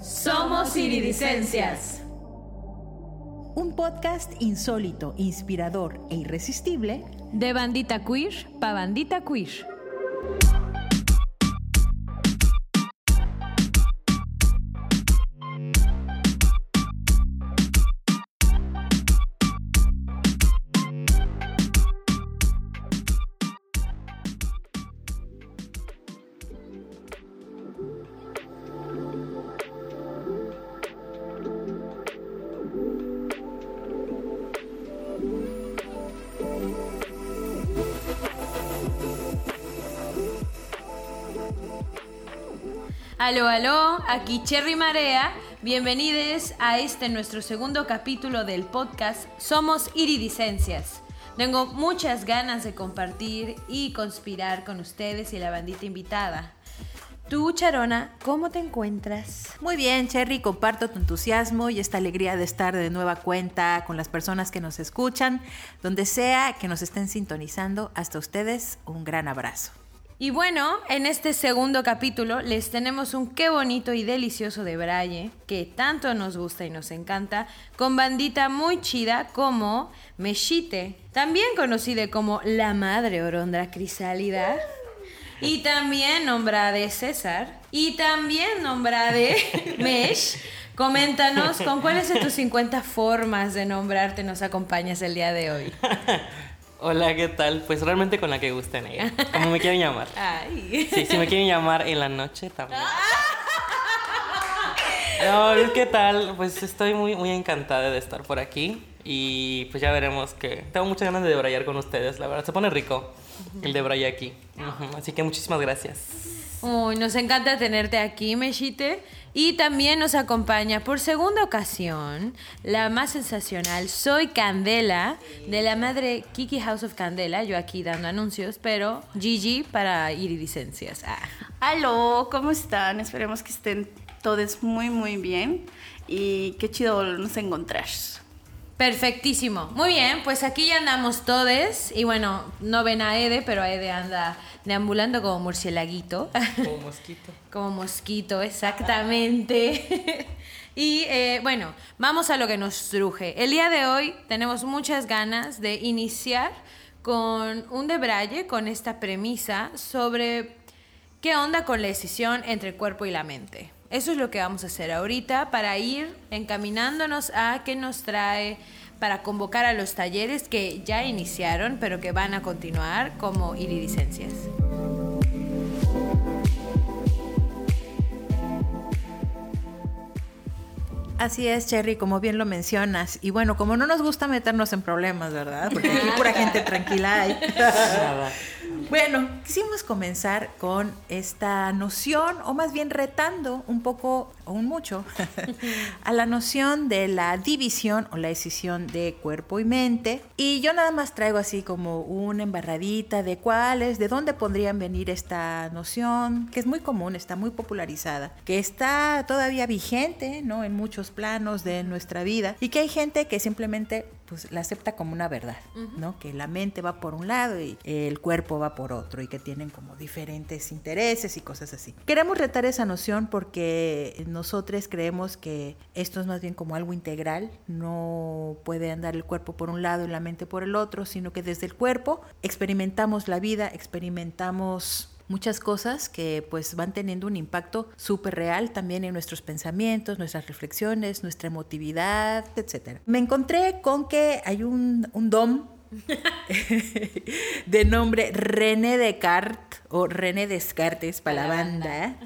Somos iridicencias. Un podcast insólito, inspirador e irresistible De bandita queer pa bandita queer. Aló, aló, aquí Cherry Marea. Bienvenidos a este nuestro segundo capítulo del podcast Somos Iridicencias. Tengo muchas ganas de compartir y conspirar con ustedes y la bandita invitada. Tú, Charona, ¿cómo te encuentras? Muy bien, Cherry, comparto tu entusiasmo y esta alegría de estar de nueva cuenta con las personas que nos escuchan, donde sea que nos estén sintonizando. Hasta ustedes, un gran abrazo. Y bueno, en este segundo capítulo les tenemos un qué bonito y delicioso de Braille, que tanto nos gusta y nos encanta, con bandita muy chida como Meshite, también conocida como la madre orondra crisálida, y también nombrada de César, y también nombrada de Mesh. Coméntanos con cuáles de tus 50 formas de nombrarte nos acompañas el día de hoy. Hola, ¿qué tal? Pues realmente con la que gusten ella. Como me quieren llamar. Ay. Sí, si me quieren llamar en la noche también. No, ¿qué tal? Pues estoy muy, muy encantada de estar por aquí. Y pues ya veremos que tengo muchas ganas de debrayar con ustedes, la verdad. Se pone rico el debraye aquí. Así que muchísimas gracias. Uy, nos encanta tenerte aquí, Meshite. Y también nos acompaña por segunda ocasión la más sensacional Soy Candela de la madre Kiki House of Candela. Yo aquí dando anuncios, pero Gigi para iridicencias. Ah. Aló, ¿cómo están? Esperemos que estén todos muy, muy bien. Y qué chido nos encontrar. Perfectísimo. Muy bien, pues aquí ya andamos todes. Y bueno, no ven a Ede, pero Ede anda deambulando como murcielaguito. Como mosquito. Como mosquito, exactamente. y eh, bueno, vamos a lo que nos truje. El día de hoy tenemos muchas ganas de iniciar con un debraye, con esta premisa sobre qué onda con la decisión entre el cuerpo y la mente. Eso es lo que vamos a hacer ahorita para ir encaminándonos a qué nos trae para convocar a los talleres que ya iniciaron, pero que van a continuar como iridicencias. Así es, Cherry, como bien lo mencionas. Y bueno, como no nos gusta meternos en problemas, ¿verdad? Porque aquí pura gente tranquila hay. Bueno, quisimos comenzar con esta noción, o más bien retando un poco un mucho, a la noción de la división o la decisión de cuerpo y mente. Y yo nada más traigo así como una embarradita de cuáles, de dónde podrían venir esta noción, que es muy común, está muy popularizada, que está todavía vigente, ¿no? En muchos planos de nuestra vida y que hay gente que simplemente pues la acepta como una verdad, ¿no? Que la mente va por un lado y el cuerpo va por otro y que tienen como diferentes intereses y cosas así. Queremos retar esa noción porque nosotros creemos que esto es más bien como algo integral, no puede andar el cuerpo por un lado y la mente por el otro, sino que desde el cuerpo experimentamos la vida, experimentamos muchas cosas que pues van teniendo un impacto súper real también en nuestros pensamientos, nuestras reflexiones, nuestra emotividad, etc. Me encontré con que hay un, un dom de nombre René Descartes o René Descartes para la banda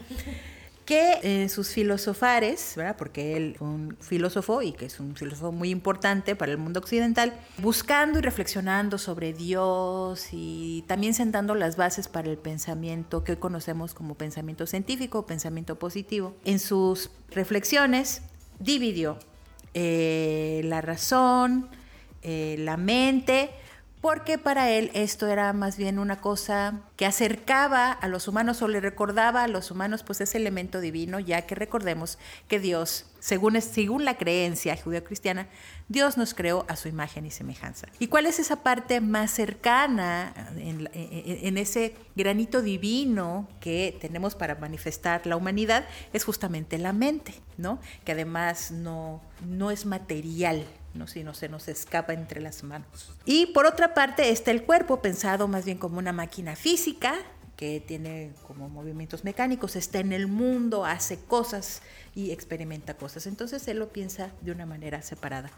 que en sus filosofares, ¿verdad? porque él fue un filósofo y que es un filósofo muy importante para el mundo occidental, buscando y reflexionando sobre Dios y también sentando las bases para el pensamiento que hoy conocemos como pensamiento científico, pensamiento positivo. En sus reflexiones dividió eh, la razón, eh, la mente, porque para él esto era más bien una cosa que acercaba a los humanos o le recordaba a los humanos pues ese elemento divino, ya que recordemos que Dios, según, según la creencia judeocristiana, Dios nos creó a su imagen y semejanza. ¿Y cuál es esa parte más cercana en, en ese granito divino que tenemos para manifestar la humanidad? Es justamente la mente, ¿no? Que además no, no es material, ¿no? si no se nos escapa entre las manos. Y por otra parte está el cuerpo pensado más bien como una máquina física que tiene como movimientos mecánicos, está en el mundo, hace cosas y experimenta cosas. Entonces él lo piensa de una manera separada.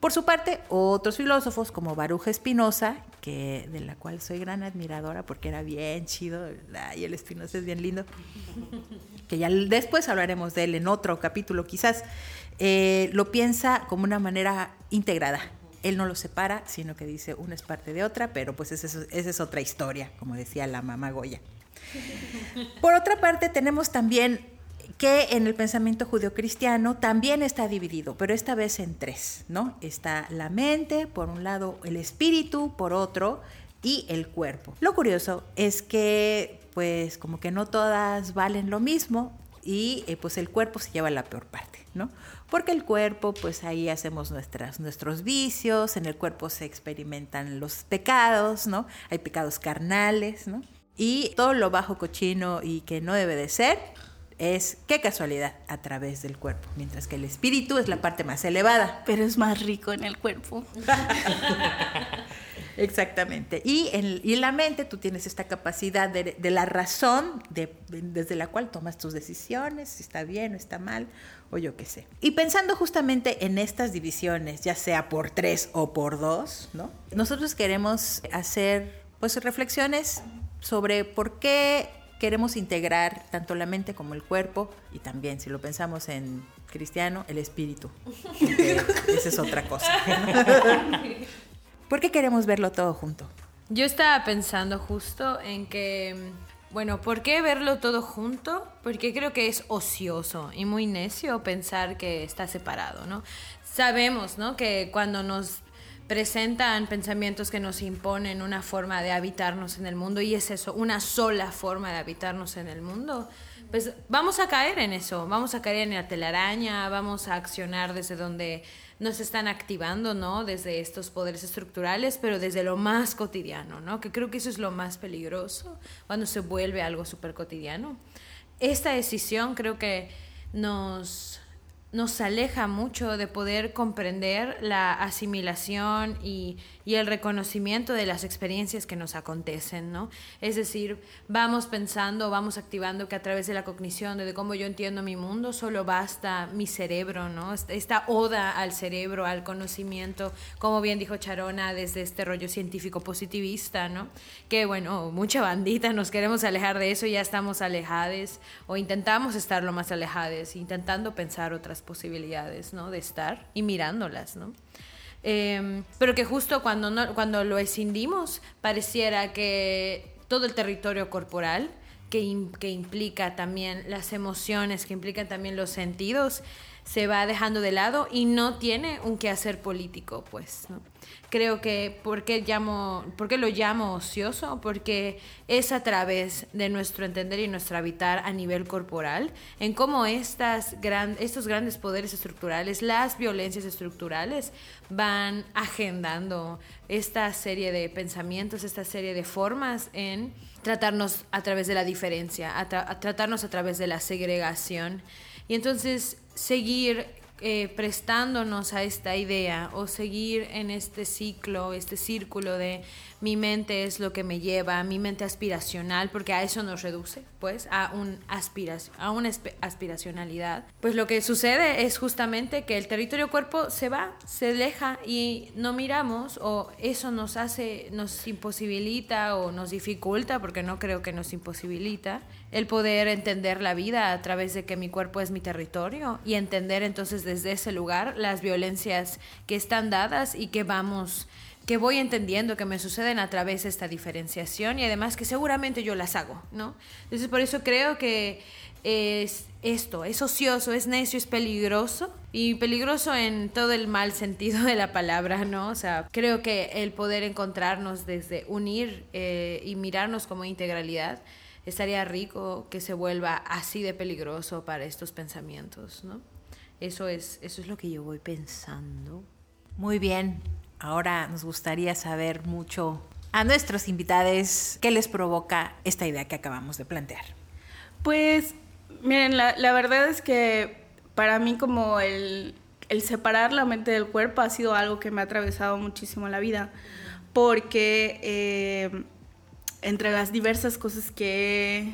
Por su parte, otros filósofos como Baruch Espinosa, que de la cual soy gran admiradora porque era bien chido, y el Espinosa es bien lindo, que ya después hablaremos de él en otro capítulo quizás, eh, lo piensa como una manera integrada. Él no lo separa, sino que dice una es parte de otra, pero pues esa es, otra historia, como decía la mamá Goya. Por otra parte, tenemos también que en el pensamiento judeocristiano también está dividido, pero esta vez en tres, ¿no? Está la mente, por un lado el espíritu, por otro, y el cuerpo. Lo curioso es que, pues, como que no todas valen lo mismo y eh, pues el cuerpo se lleva la peor parte, ¿no? Porque el cuerpo, pues ahí hacemos nuestras, nuestros vicios, en el cuerpo se experimentan los pecados, ¿no? Hay pecados carnales, ¿no? Y todo lo bajo cochino y que no debe de ser es, qué casualidad, a través del cuerpo, mientras que el espíritu es la parte más elevada. Pero es más rico en el cuerpo. Exactamente. Y en, la mente tú tienes esta capacidad de, la razón, desde la cual tomas tus decisiones, si está bien o está mal, o yo qué sé. Y pensando justamente en estas divisiones, ya sea por tres o por dos, ¿no? Nosotros queremos hacer pues reflexiones sobre por qué queremos integrar tanto la mente como el cuerpo y también, si lo pensamos en cristiano, el espíritu. Esa es otra cosa. ¿Por qué queremos verlo todo junto? Yo estaba pensando justo en que, bueno, ¿por qué verlo todo junto? Porque creo que es ocioso y muy necio pensar que está separado, ¿no? Sabemos, ¿no? Que cuando nos presentan pensamientos que nos imponen una forma de habitarnos en el mundo y es eso, una sola forma de habitarnos en el mundo, pues vamos a caer en eso, vamos a caer en la telaraña, vamos a accionar desde donde nos están activando, ¿no? Desde estos poderes estructurales, pero desde lo más cotidiano, ¿no? Que creo que eso es lo más peligroso cuando se vuelve algo súper cotidiano. Esta decisión creo que nos nos aleja mucho de poder comprender la asimilación y, el reconocimiento de las experiencias que nos acontecen, ¿no? Es decir, vamos pensando, vamos activando que a través de la cognición, de cómo yo entiendo mi mundo, solo basta mi cerebro, ¿no? Esta oda al cerebro, al conocimiento, como bien dijo Charona, desde este rollo científico positivista, ¿no? Que bueno, mucha bandita nos queremos alejar de eso y ya estamos alejados o intentamos estar lo más alejados, intentando pensar otras posibilidades, ¿no? De estar y mirándolas, ¿no? Em, pero que justo cuando, no, cuando lo escindimos, pareciera que todo el territorio corporal, que, que implica también las emociones, que implican también los sentidos, se va dejando de lado y no tiene un quehacer político, pues. Creo que, ¿por qué, llamo, ¿por lo llamo ocioso? Porque es a través de nuestro entender y nuestro habitar a nivel corporal, en cómo estas gran, estos grandes poderes estructurales, las violencias estructurales, van agendando esta serie de pensamientos, esta serie de formas en tratarnos a través de la diferencia, a tratarnos a través de la segregación. Y entonces seguir eh, prestándonos a esta idea o seguir en este ciclo, este círculo de mi mente es lo que me lleva, mi mente aspiracional, porque a eso nos reduce, pues, a, un aspiración, a una aspiracionalidad. Pues lo que sucede es justamente que el territorio cuerpo se va, se aleja y no miramos o eso nos hace, nos imposibilita o nos dificulta, porque no creo que nos imposibilita, el poder entender la vida a través de que mi cuerpo es mi territorio y entender entonces desde ese lugar las violencias que están dadas y que vamos que voy entendiendo que me suceden a través de esta diferenciación y además que seguramente yo las hago, ¿no? Entonces por eso creo que es esto, es ocioso, es necio, es peligroso y peligroso en todo el mal sentido de la palabra, ¿no? O sea, creo que el poder encontrarnos desde unir eh, y mirarnos como integralidad estaría rico que se vuelva así de peligroso para estos pensamientos, ¿no? Eso es, eso es lo que yo voy pensando. Muy bien, ahora nos gustaría saber mucho a nuestros invitados qué les provoca esta idea que acabamos de plantear. Pues, miren, la, la verdad es que para mí como el, el, separar la mente del cuerpo ha sido algo que me ha atravesado muchísimo la vida, porque eh, entre las diversas cosas que he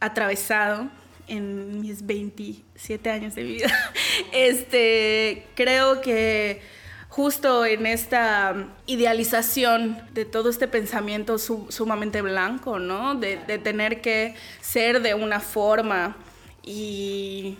atravesado en mis 27 años de vida, este, creo que justo en esta idealización de todo este pensamiento sumamente blanco, ¿no? De, de, tener que ser de una forma y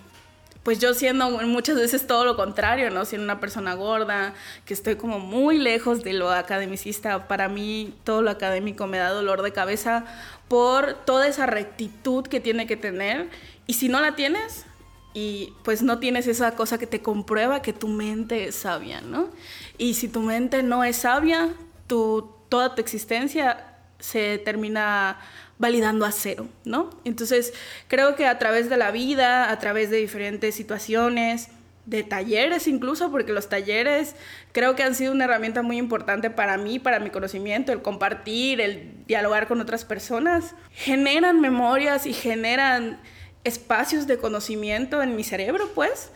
pues yo siendo muchas veces todo lo contrario, ¿no? Siendo una persona gorda, que estoy como muy lejos de lo academicista, para mí todo lo académico me da dolor de cabeza por toda esa rectitud que tiene que tener y si no la tienes, y pues no tienes esa cosa que te comprueba que tu mente es sabia, ¿no? Y si tu mente no es sabia, tu, toda tu existencia se termina validando a cero, ¿no? Entonces, creo que a través de la vida, a través de diferentes situaciones, de talleres incluso, porque los talleres creo que han sido una herramienta muy importante para mí, para mi conocimiento, el compartir, el dialogar con otras personas, generan memorias y generan espacios de conocimiento en mi cerebro, pues,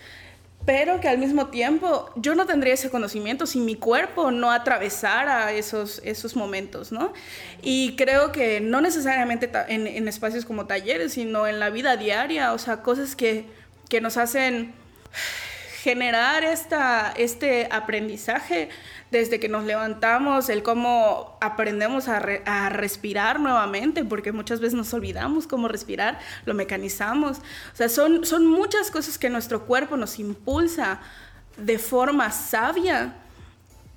pero que al mismo tiempo yo no tendría ese conocimiento si mi cuerpo no atravesara esos, esos momentos, ¿no? Y creo que no necesariamente en, en espacios como talleres, sino en la vida diaria, o sea, cosas que, que nos hacen generar esta, este aprendizaje desde que nos levantamos, el cómo aprendemos a, a, respirar nuevamente, porque muchas veces nos olvidamos cómo respirar, lo mecanizamos. O sea, son, son muchas cosas que nuestro cuerpo nos impulsa de forma sabia.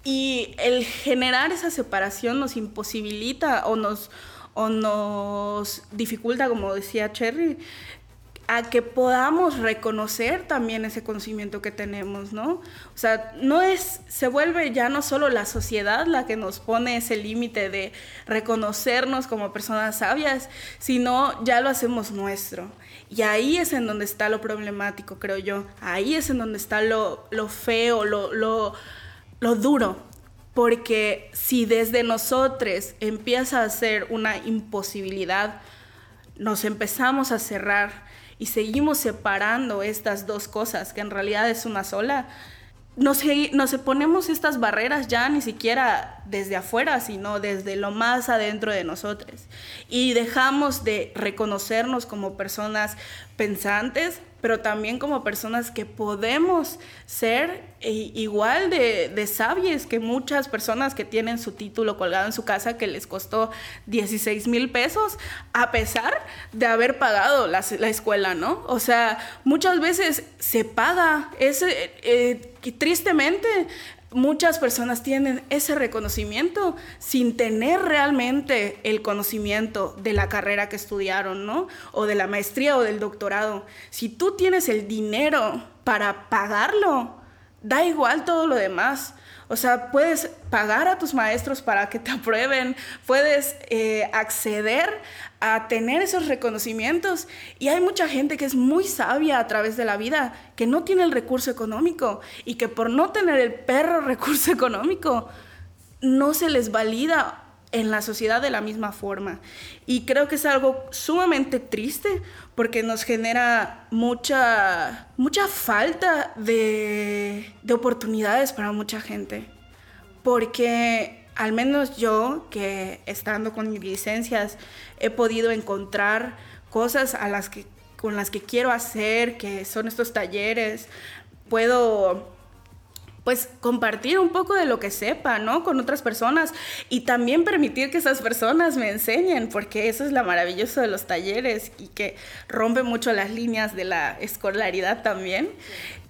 Y el generar esa separación nos imposibilita o nos, o nos dificulta, como decía Cherry, a que podamos reconocer también ese conocimiento que tenemos, ¿no? O sea, no es, se vuelve ya no solo la sociedad la que nos pone ese límite de reconocernos como personas sabias, sino ya lo hacemos nuestro. Y ahí es en donde está lo problemático, creo yo. Ahí es en donde está lo, lo feo, lo, lo, lo duro. Porque si desde nosotros empieza a ser una imposibilidad, nos empezamos a cerrar y seguimos separando estas dos cosas, que en realidad es una sola, nos, nos ponemos estas barreras ya ni siquiera desde afuera, sino desde lo más adentro de nosotros. Y dejamos de reconocernos como personas pensantes, pero también como personas que podemos ser igual de, de sabias que muchas personas que tienen su título colgado en su casa que les costó 16 mil pesos, a pesar de haber pagado la, la, escuela, ¿no? O sea, muchas veces se paga, es, eh, eh, tristemente muchas personas tienen ese reconocimiento sin tener realmente el conocimiento de la carrera que estudiaron, ¿no? O de la maestría o del doctorado. Si tú tienes el dinero para pagarlo, da igual todo lo demás. O sea, puedes pagar a tus maestros para que te aprueben, puedes eh, acceder a tener esos reconocimientos. Y hay mucha gente que es muy sabia a través de la vida, que no tiene el recurso económico y que por no tener el perro recurso económico, no se les valida en la sociedad de la misma forma. Y creo que es algo sumamente triste porque nos genera mucha, mucha falta de, de oportunidades para mucha gente. Porque al menos yo, que estando con mis licencias, he podido encontrar cosas a las que, con las que quiero hacer, que son estos talleres. Puedo pues compartir un poco de lo que sepa, ¿no? Con otras personas y también permitir que esas personas me enseñen, porque eso es lo maravilloso de los talleres y que rompe mucho las líneas de la escolaridad también.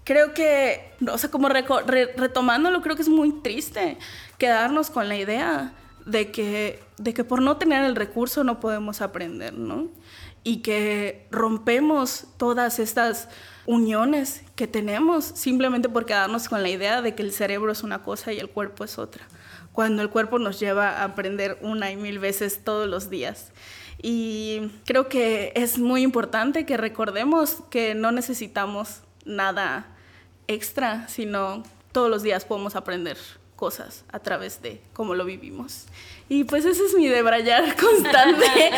Creo que, o sea, como re, re, retomándolo, creo que es muy triste quedarnos con la idea de que, de que por no tener el recurso no podemos aprender, ¿no? Y que rompemos todas estas uniones que tenemos simplemente por quedarnos con la idea de que el cerebro es una cosa y el cuerpo es otra, cuando el cuerpo nos lleva a aprender una y mil veces todos los días. Y creo que es muy importante que recordemos que no necesitamos nada extra, sino todos los días podemos aprender cosas a través de cómo lo vivimos. Y pues ese es mi debrayar constante.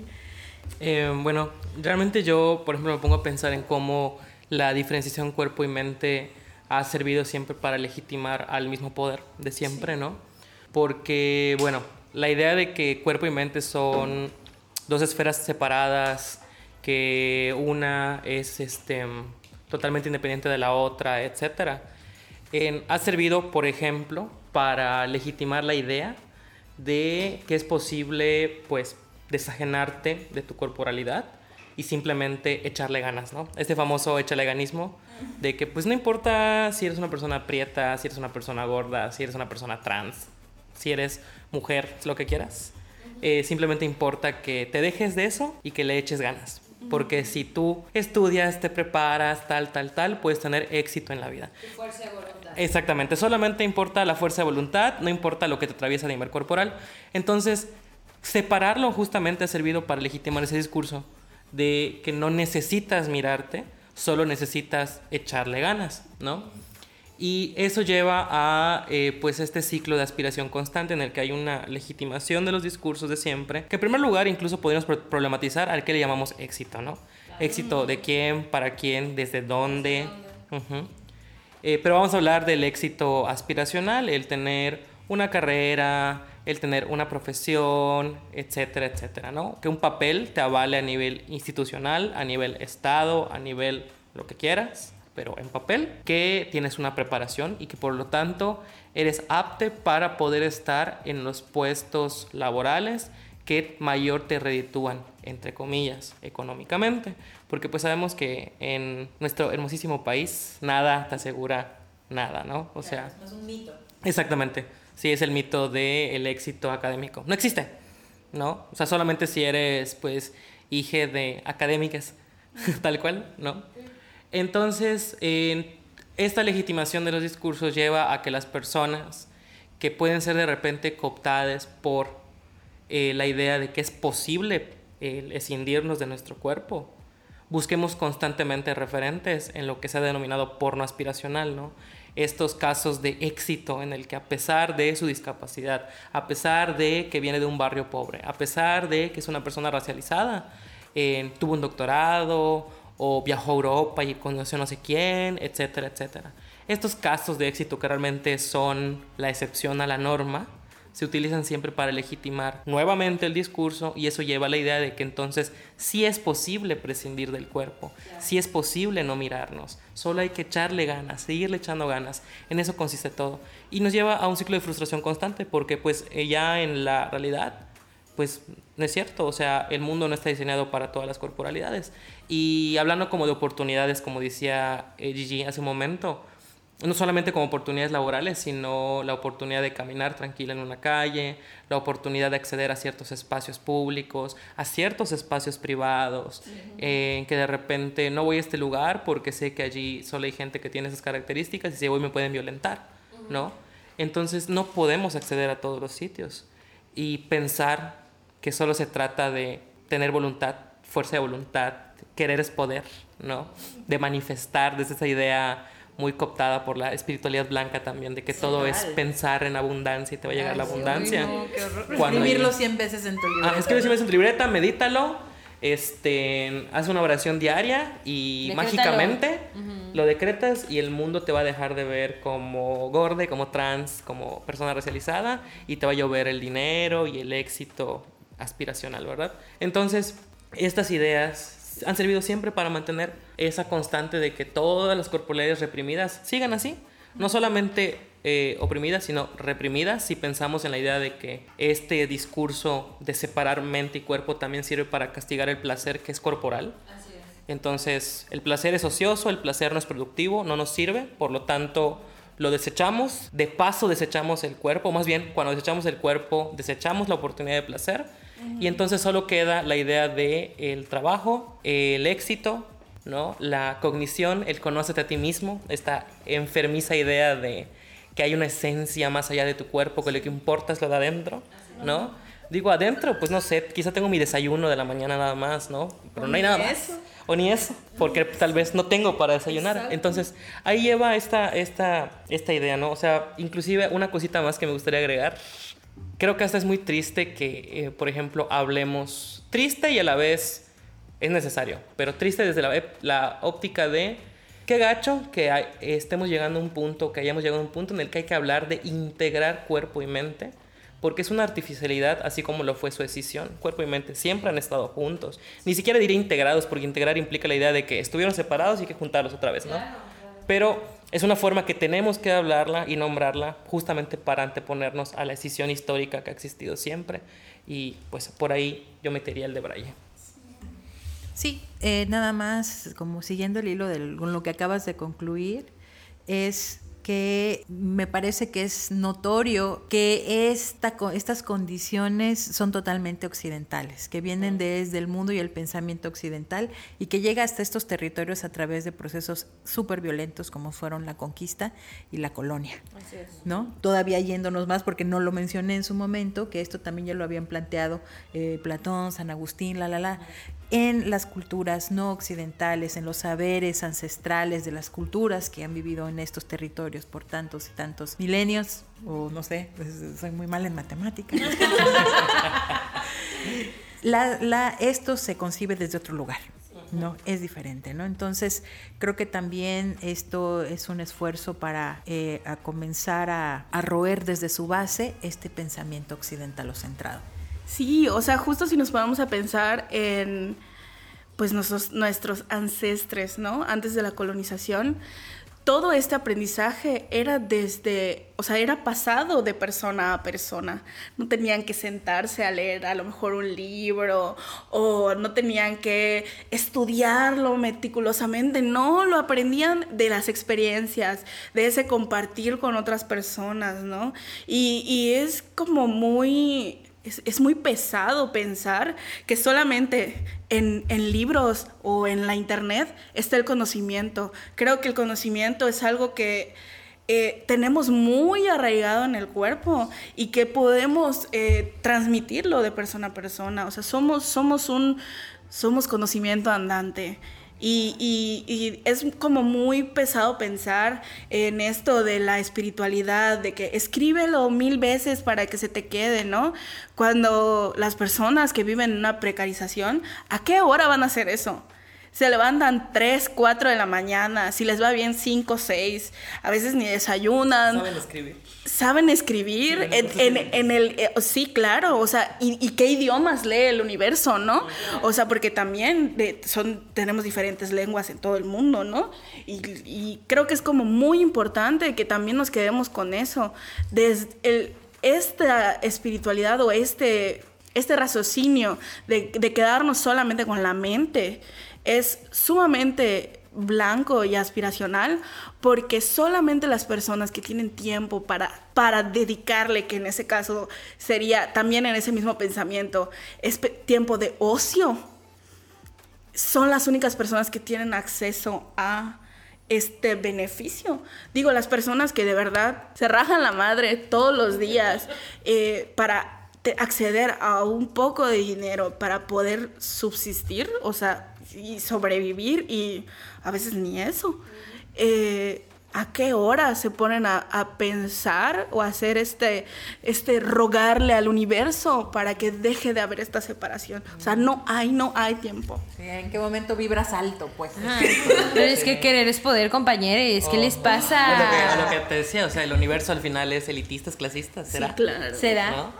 Eh, bueno, realmente yo, por ejemplo, me pongo a pensar en cómo la diferenciación cuerpo y mente ha servido siempre para legitimar al mismo poder de siempre, ¿no? Porque, bueno, la idea de que cuerpo y mente son dos esferas separadas, que una es este, totalmente independiente de la otra, etc. ha servido, por ejemplo, para legitimar la idea de que es posible, pues, desajenarte de tu corporalidad y simplemente echarle ganas, ¿no? Este famoso echaleganismo de que pues no importa si eres una persona prieta, si eres una persona gorda, si eres una persona trans, si eres mujer, lo que quieras. Eh, simplemente importa que te dejes de eso y que le eches ganas. Porque si tú estudias, te preparas, tal, tal, tal, puedes tener éxito en la vida. fuerza de voluntad. Exactamente, solamente importa la fuerza de voluntad, no importa lo que te atraviesa a nivel corporal. Entonces, separarlo justamente ha servido para legitimar ese discurso de que no necesitas mirarte, solo necesitas echarle ganas, ¿no? Y eso lleva a eh, pues este ciclo de aspiración constante en el que hay una legitimación de los discursos de siempre, que en primer lugar incluso podríamos problematizar al que le llamamos éxito, ¿no? Éxito de quién, para quién, desde dónde. Eh, pero vamos a hablar del éxito aspiracional, el tener una carrera, el tener una profesión, etcétera, etcétera, ¿no? Que un papel te avale a nivel institucional, a nivel Estado, a nivel lo que quieras pero en papel, que tienes una preparación y que por lo tanto eres apte para poder estar en los puestos laborales que mayor te reditúan, entre comillas, económicamente. Porque pues sabemos que en nuestro hermosísimo país nada te asegura nada, ¿no? O sea... Es un mito. Exactamente. Sí, es el mito del éxito académico. No existe, ¿no? O sea, solamente si eres, pues, hija de académicas, tal cual, ¿no? Entonces, esta legitimación de los discursos lleva a que las personas que pueden ser de repente cooptadas por eh, la idea de que es posible eh, escindirnos de nuestro cuerpo, busquemos constantemente referentes en lo que se ha denominado porno aspiracional, ¿no? Estos casos de éxito en el que a pesar de su discapacidad, a pesar de que viene de un barrio pobre, a pesar de que es una persona racializada, eh, tuvo un doctorado o viajó a Europa y conoció no sé quién, etcétera, etcétera. Estos casos de éxito que realmente son la excepción a la norma, se utilizan siempre para legitimar nuevamente el discurso y eso lleva a la idea de que entonces sí es posible prescindir del cuerpo, sí es posible no mirarnos, solo hay que echarle ganas, seguirle echando ganas, en eso consiste todo. Y nos lleva a un ciclo de frustración constante porque pues ya en la realidad pues no es cierto, o sea, el mundo no está diseñado para todas las corporalidades. Y hablando como de oportunidades, como decía eh, Gigi hace un momento, no solamente como oportunidades laborales, sino la oportunidad de caminar tranquila en una calle, la oportunidad de acceder a ciertos espacios públicos, a ciertos espacios privados, en que de repente no voy a este lugar porque sé que allí solo hay gente que tiene esas características y si voy me pueden violentar, ¿no? Entonces no podemos acceder a todos los sitios y pensar que solo se trata de tener voluntad, fuerza de voluntad, querer es poder, ¿no? De manifestar desde esa idea muy cooptada por la espiritualidad blanca también, de que todo es pensar en abundancia y te va a llegar la abundancia. Escribirlo 100 veces en tu libreta. Ah, escribe 100 veces en tu libreta, medítalo, este, haz una oración diaria y mágicamente lo decretas y el mundo te va a dejar de ver como gorde, como trans, como persona racializada y te va a llover el dinero y el éxito aspiracional, ¿verdad? Entonces, estas ideas han servido siempre para mantener esa constante de que todas las corporalidades reprimidas sigan así, no solamente eh, oprimidas, sino reprimidas, si pensamos en la idea de que este discurso de separar mente y cuerpo también sirve para castigar el placer que es corporal. Así es. Entonces, el placer es ocioso, el placer no es productivo, no nos sirve, por lo tanto, lo desechamos, de paso desechamos el cuerpo, más bien cuando desechamos el cuerpo desechamos la oportunidad de placer y entonces solo queda la idea de el trabajo, el éxito, ¿no? La cognición, el conócete a ti mismo, esta enfermiza idea de que hay una esencia más allá de tu cuerpo, que lo que importa es lo de adentro, ¿no? Digo, adentro, pues no sé, quizá tengo mi desayuno de la mañana nada más, ¿no? Pero no hay nada más. O ni eso, porque tal vez no tengo para desayunar. Entonces, ahí lleva esta, esta, esta idea, ¿no? O sea, inclusive una cosita más que me gustaría agregar. Creo que hasta es muy triste que, eh, por ejemplo, hablemos triste y a la vez es necesario, pero triste desde la, la óptica de qué gacho que estemos llegando a un punto, que hayamos llegado a un punto en el que hay que hablar de integrar cuerpo y mente porque es una artificialidad, así como lo fue su decisión. Cuerpo y mente siempre han estado juntos. Ni siquiera diré integrados, porque integrar implica la idea de que estuvieron separados y hay que juntarlos otra vez, ¿no? Pero es una forma que tenemos que hablarla y nombrarla justamente para anteponernos a la decisión histórica que ha existido siempre. Y pues por ahí yo metería el de Braille. Sí, eh, nada más, como siguiendo el hilo de lo que acabas de concluir, es que me parece que es notorio que esta, estas condiciones son totalmente occidentales, que vienen desde el mundo y el pensamiento occidental y que llega hasta estos territorios a través de procesos súper violentos como fueron la conquista y la colonia. ¿no? Todavía yéndonos más, porque no lo mencioné en su momento, que esto también ya lo habían planteado eh, Platón, San Agustín, la, la, la, en las culturas no occidentales, en los saberes ancestrales de las culturas que han vivido en estos territorios por tantos y tantos milenios, o no sé, pues, soy muy mal en matemáticas. esto se concibe desde otro lugar. ¿no? Es diferente, ¿no? Entonces, creo que también esto es un esfuerzo para eh, comenzar a, a roer desde su base este pensamiento occidental o centrado. Sí, o sea, justo si nos ponemos a pensar en pues nuestros, nuestros ancestres, ¿no? Antes de la colonización, todo este aprendizaje era desde, o sea, era pasado de persona a persona. No tenían que sentarse a leer a lo mejor un libro o no tenían que estudiarlo meticulosamente, no, lo aprendían de las experiencias, de ese compartir con otras personas, ¿no? Y, y es como muy es, muy pesado pensar que solamente en, libros o en la internet está el conocimiento. Creo que el conocimiento es algo que eh, tenemos muy arraigado en el cuerpo y que podemos eh, transmitirlo de persona a persona. O sea, somos, somos un somos conocimiento andante. Y, es como muy pesado pensar en esto de la espiritualidad, de que escríbelo mil veces para que se te quede, ¿no? Cuando las personas que viven en una precarización, ¿a qué hora van a hacer eso? Se levantan 3, 4 de la mañana, si les va bien 5, 6, a veces ni desayunan. Saben escribir. Saben escribir en, el... Eh, sí, claro, o sea, y, qué idiomas lee el universo, ¿no? O sea, porque también son, tenemos diferentes lenguas en todo el mundo, ¿no? Y, creo que es como muy importante que también nos quedemos con eso. Desde el, esta espiritualidad o este, este raciocinio de, de quedarnos solamente con la mente es sumamente blanco y aspiracional porque solamente las personas que tienen tiempo para, para dedicarle, que en ese caso sería también en ese mismo pensamiento, es tiempo de ocio, son las únicas personas que tienen acceso a este beneficio. Digo, las personas que de verdad se rajan la madre todos los días eh, para acceder a un poco de dinero para poder subsistir, o sea, y sobrevivir y a veces ni eso. Eh, ¿A qué hora se ponen a, pensar o a hacer este, este rogarle al universo para que deje de haber esta separación? O sea, no hay, no hay tiempo. ¿En qué momento vibras alto, pues? Pero es que querer es poder, compañeros. ¿Qué les oh. pasa? lo, que, te decía, o sea, el universo al final es elitista, es clasista, ¿será? Sí, claro. ¿Será?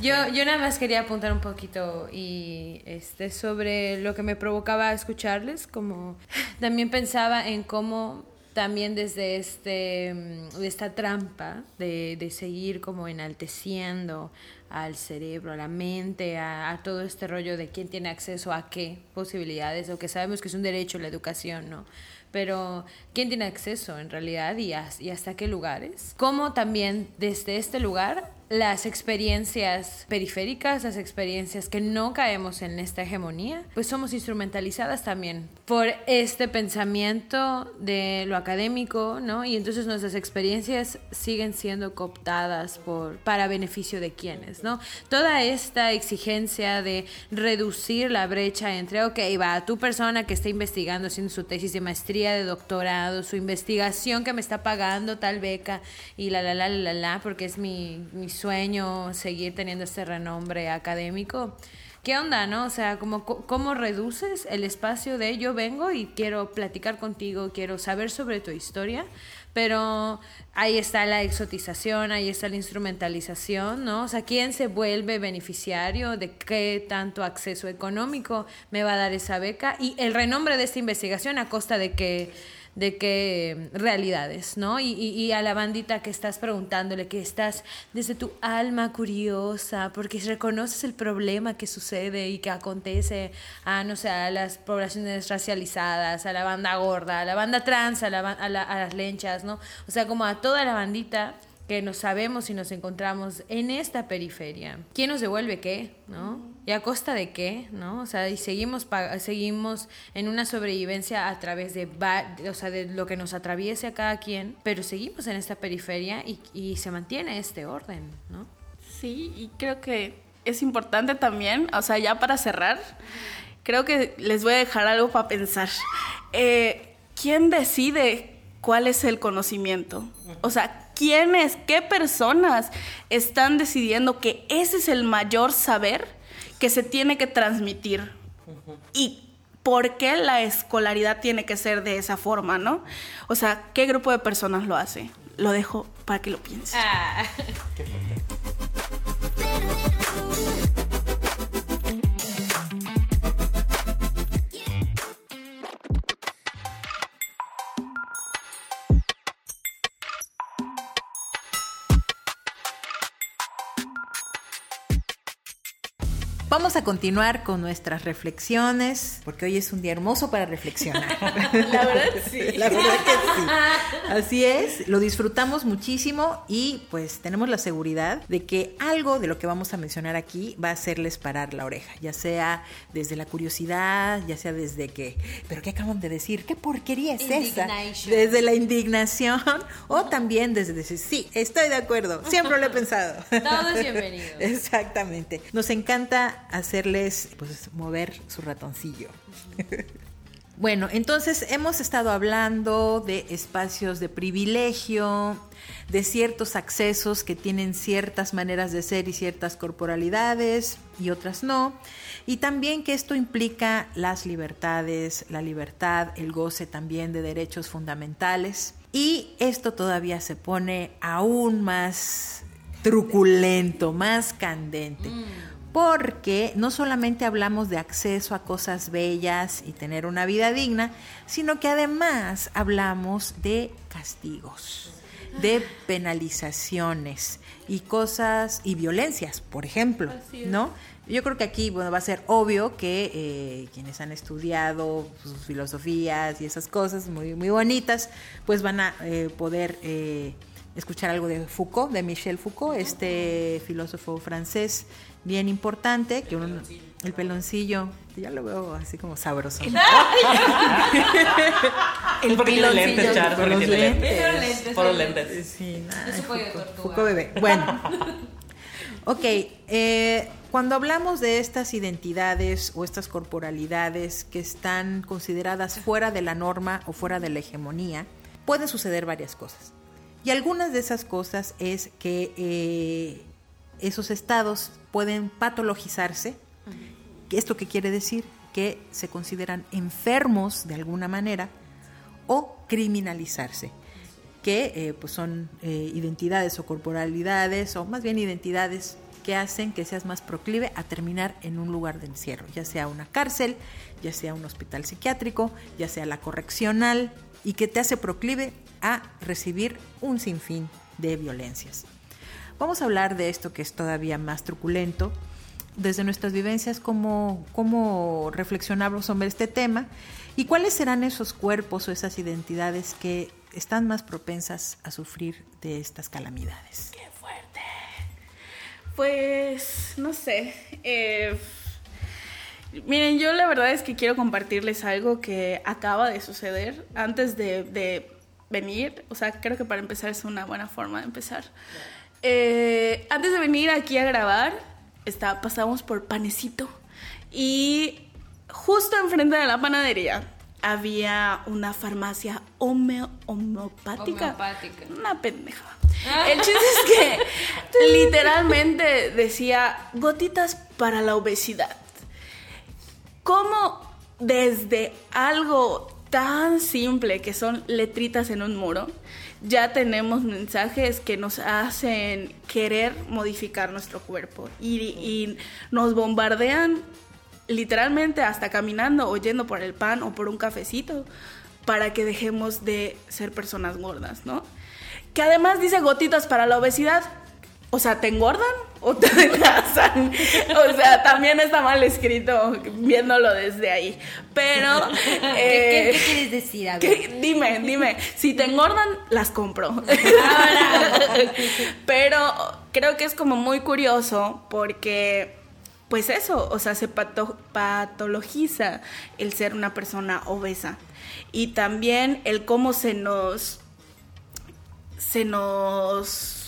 Yo, yo nada más quería apuntar un poquito y este sobre lo que me provocaba escucharles, como también pensaba en cómo también desde este, esta trampa de, de seguir como enalteciendo al cerebro, a la mente, a, a, todo este rollo de quién tiene acceso a qué posibilidades, o que sabemos que es un derecho la educación, ¿no? Pero ¿quién tiene acceso en realidad y, y hasta qué lugares? ¿Cómo también desde este lugar las experiencias periféricas, las experiencias que no caemos en esta hegemonía, pues somos instrumentalizadas también por este pensamiento de lo académico, ¿no? Y entonces nuestras experiencias siguen siendo cooptadas por, para beneficio de quienes, ¿no? Toda esta exigencia de reducir la brecha entre, ok, va, tu persona que está investigando, haciendo su tesis de maestría, de doctorado, su investigación que me está pagando tal beca y la, la, la, la, la, porque es mi, mi sueño seguir teniendo este renombre académico. ¿Qué onda, no? O sea, ¿cómo, ¿cómo reduces el espacio de yo vengo y quiero platicar contigo, quiero saber sobre tu historia? Pero ahí está la exotización, ahí está la instrumentalización, ¿no? O sea, ¿quién se vuelve beneficiario de qué tanto acceso económico me va a dar esa beca? Y el renombre de esta investigación a costa de que de qué realidades, ¿no? Y, y, a la bandita que estás preguntándole, que estás desde tu alma curiosa, porque reconoces el problema que sucede y que acontece a, no sé, a las poblaciones racializadas, a la banda gorda, a la banda trans, a, la, a, a las lenchas, ¿no? O sea, como a toda la bandita que nos sabemos y nos encontramos en esta periferia. ¿Quién nos devuelve qué? ¿No? ¿Y a costa de qué? ¿No? O sea, y seguimos, seguimos en una sobrevivencia a través de, o sea, de lo que nos atraviese a cada quien, pero seguimos en esta periferia y, y se mantiene este orden, ¿no? Sí, y creo que es importante también, o sea, ya para cerrar, creo que les voy a dejar algo para pensar. Eh, ¿Quién decide cuál es el conocimiento? O sea, quiénes, qué personas están decidiendo que ese es el mayor saber que se tiene que transmitir. Y por qué la escolaridad tiene que ser de esa forma, ¿no? O sea, ¿qué grupo de personas lo hace? Lo dejo para que lo piensen. Ah. Vamos a continuar con nuestras reflexiones, porque hoy es un día hermoso para reflexionar. La verdad sí. La verdad que sí. Así es, lo disfrutamos muchísimo y pues tenemos la seguridad de que algo de lo que vamos a mencionar aquí va a hacerles parar la oreja, ya sea desde la curiosidad, ya sea desde que, pero ¿qué acaban de decir? ¿Qué porquería es esa? Desde la indignación o también desde decir, sí, estoy de acuerdo, siempre lo he pensado. Todos bienvenidos. Exactamente. Nos encanta hacerles pues mover su ratoncillo. bueno, entonces hemos estado hablando de espacios de privilegio, de ciertos accesos que tienen ciertas maneras de ser y ciertas corporalidades y otras no. Y también que esto implica las libertades, la libertad, el goce también de derechos fundamentales. Y esto todavía se pone aún más truculento, más candente. Mm porque no solamente hablamos de acceso a cosas bellas y tener una vida digna, sino que además hablamos de castigos, de penalizaciones y cosas y violencias, por ejemplo, ¿no? Yo creo que aquí bueno, va a ser obvio que eh, quienes han estudiado sus filosofías y esas cosas muy, muy bonitas, pues van a eh, poder eh, escuchar algo de Foucault, de Michel Foucault, este filósofo francés bien importante, que el peloncillo, ya lo veo así como sabroso. el peloncillo. lentes, Char, por los lentes. Por los lentes. Sí. Foucault bebé. Bueno. ok, eh, cuando hablamos de estas identidades o estas corporalidades que están consideradas fuera de la norma o fuera de la hegemonía, pueden suceder varias cosas. Y algunas de esas cosas es que eh, esos estados pueden patologizarse. ¿Esto qué quiere decir? Que se consideran enfermos de alguna manera o criminalizarse, que eh, pues son eh, identidades o corporalidades, o más bien identidades que hacen que seas más proclive a terminar en un lugar de encierro, ya sea una cárcel, ya sea un hospital psiquiátrico, ya sea la correccional, y que te hace proclive a recibir un sinfín de violencias. Vamos a hablar de esto que es todavía más truculento, desde nuestras vivencias, cómo, cómo reflexionamos sobre este tema y cuáles serán esos cuerpos o esas identidades que están más propensas a sufrir de estas calamidades. ¡Qué fuerte! Pues, no sé. Eh, miren, yo la verdad es que quiero compartirles algo que acaba de suceder antes de, venir. O sea, creo que para empezar es una buena forma de empezar. Eh, antes de venir aquí a grabar, está, pasamos por Panecito y justo enfrente de la panadería había una farmacia homeopática. Una pendeja. El chiste es que literalmente decía gotitas para la obesidad. ¿Cómo desde algo tan simple que son letritas en un muro, ya tenemos mensajes que nos hacen querer modificar nuestro cuerpo y, nos bombardean literalmente hasta caminando o yendo por el pan o por un cafecito para que dejemos de ser personas gordas, ¿no? Que además dice gotitas para la obesidad, o sea, ¿te engordan o te adelgazan? O sea, también está mal escrito viéndolo desde ahí. Pero... ¿Qué, eh, quieres decir? A ver. dime, dime. Si te engordan, las compro. Pero creo que es como muy curioso porque... Pues eso, o sea, se patologiza el ser una persona obesa. Y también el cómo se nos... Se nos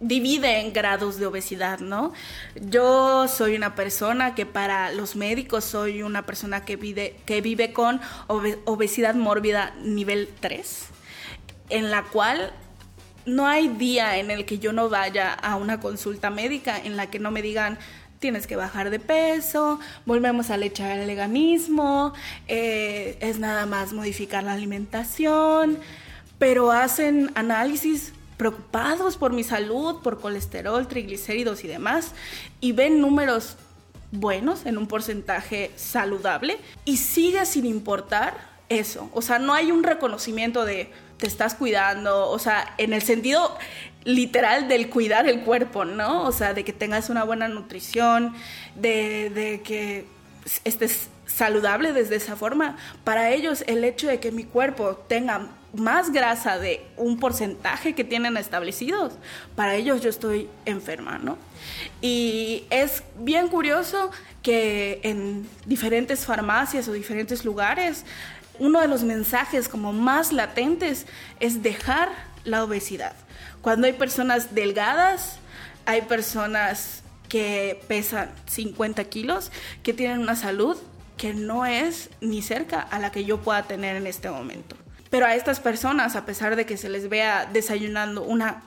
divide en grados de obesidad, ¿no? Yo soy una persona que para los médicos soy una persona que vive, que vive con obesidad mórbida nivel 3, en la cual no hay día en el que yo no vaya a una consulta médica en la que no me digan tienes que bajar de peso, volvemos a echar el veganismo, eh, es nada más modificar la alimentación, pero hacen análisis preocupados por mi salud, por colesterol, triglicéridos y demás, y ven números buenos en un porcentaje saludable y sigue sin importar eso. O sea, no hay un reconocimiento de te estás cuidando, o sea, en el sentido literal del cuidar el cuerpo, ¿no? O sea, de que tengas una buena nutrición, de, que estés saludable desde esa forma. Para ellos el hecho de que mi cuerpo tenga más grasa de un porcentaje que tienen establecidos, para ellos yo estoy enferma, ¿no? Y es bien curioso que en diferentes farmacias o diferentes lugares, uno de los mensajes como más latentes es dejar la obesidad. Cuando hay personas delgadas, hay personas que pesan 50 kilos, que tienen una salud que no es ni cerca a la que yo pueda tener en este momento. Pero a estas personas, a pesar de que se les vea desayunando una,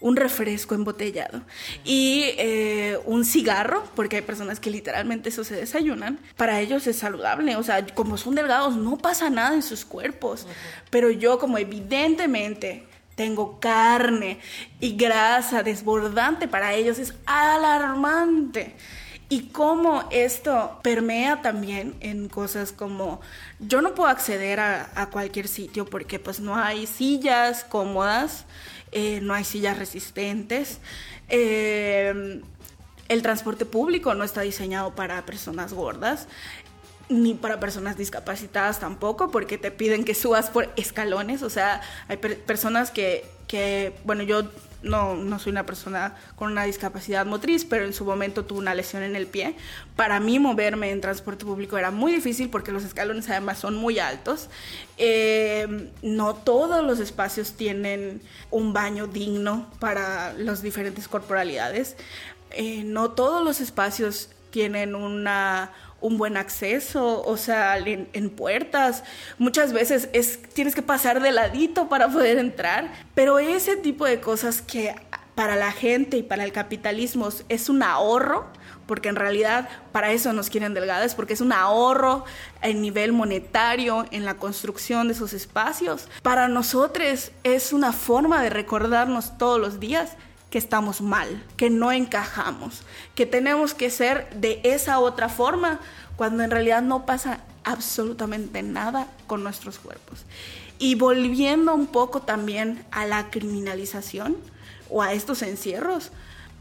un refresco embotellado y eh, un cigarro, porque hay personas que literalmente eso se desayunan, para ellos es saludable. O sea, como son delgados, no pasa nada en sus cuerpos. Pero yo como evidentemente tengo carne y grasa desbordante, para ellos es alarmante y cómo esto permea también en cosas como yo no puedo acceder a, cualquier sitio porque pues no hay sillas cómodas, eh, no hay sillas resistentes. Eh, el transporte público no está diseñado para personas gordas ni para personas discapacitadas tampoco, porque te piden que subas por escalones, o sea, hay personas que, que, bueno, yo no, no soy una persona con una discapacidad motriz, pero en su momento tuve una lesión en el pie. Para mí moverme en transporte público era muy difícil porque los escalones además son muy altos. Eh, no todos los espacios tienen un baño digno para las diferentes corporalidades. Eh, no todos los espacios tienen una un buen acceso, o sea, en, puertas. Muchas veces es, tienes que pasar de ladito para poder entrar, pero ese tipo de cosas que para la gente y para el capitalismo es un ahorro, porque en realidad para eso nos quieren delgadas, porque es un ahorro en nivel monetario en la construcción de esos espacios. Para nosotros es una forma de recordarnos todos los días que estamos mal, que no encajamos, que tenemos que ser de esa otra forma, cuando en realidad no pasa absolutamente nada con nuestros cuerpos. Y volviendo un poco también a la criminalización o a estos encierros,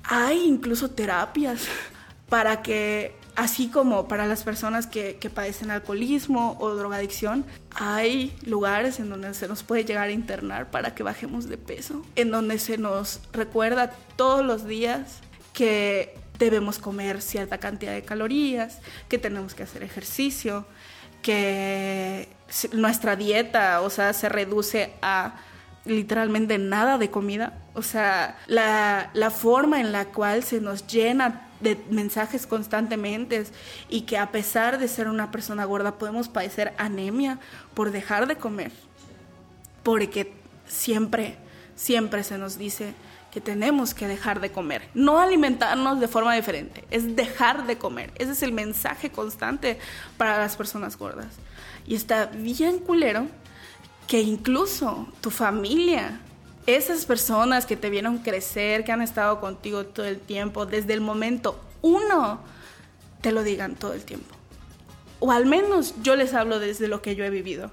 hay incluso terapias para que, así como para las personas que, padecen alcoholismo o drogadicción, hay lugares en donde se nos puede llegar a internar para que bajemos de peso, en donde se nos recuerda todos los días que debemos comer cierta cantidad de calorías, que tenemos que hacer ejercicio, que nuestra dieta, o sea, se reduce a literalmente nada de comida. O sea, la, la forma en la cual se nos llena de mensajes constantemente y que a pesar de ser una persona gorda podemos padecer anemia por dejar de comer. Porque siempre, siempre se nos dice que tenemos que dejar de comer. No alimentarnos de forma diferente, es dejar de comer. Ese es el mensaje constante para las personas gordas. Y está bien culero que incluso tu familia, esas personas que te vieron crecer, que han estado contigo todo el tiempo, desde el momento uno, te lo digan todo el tiempo. O al menos yo les hablo desde lo que yo he vivido.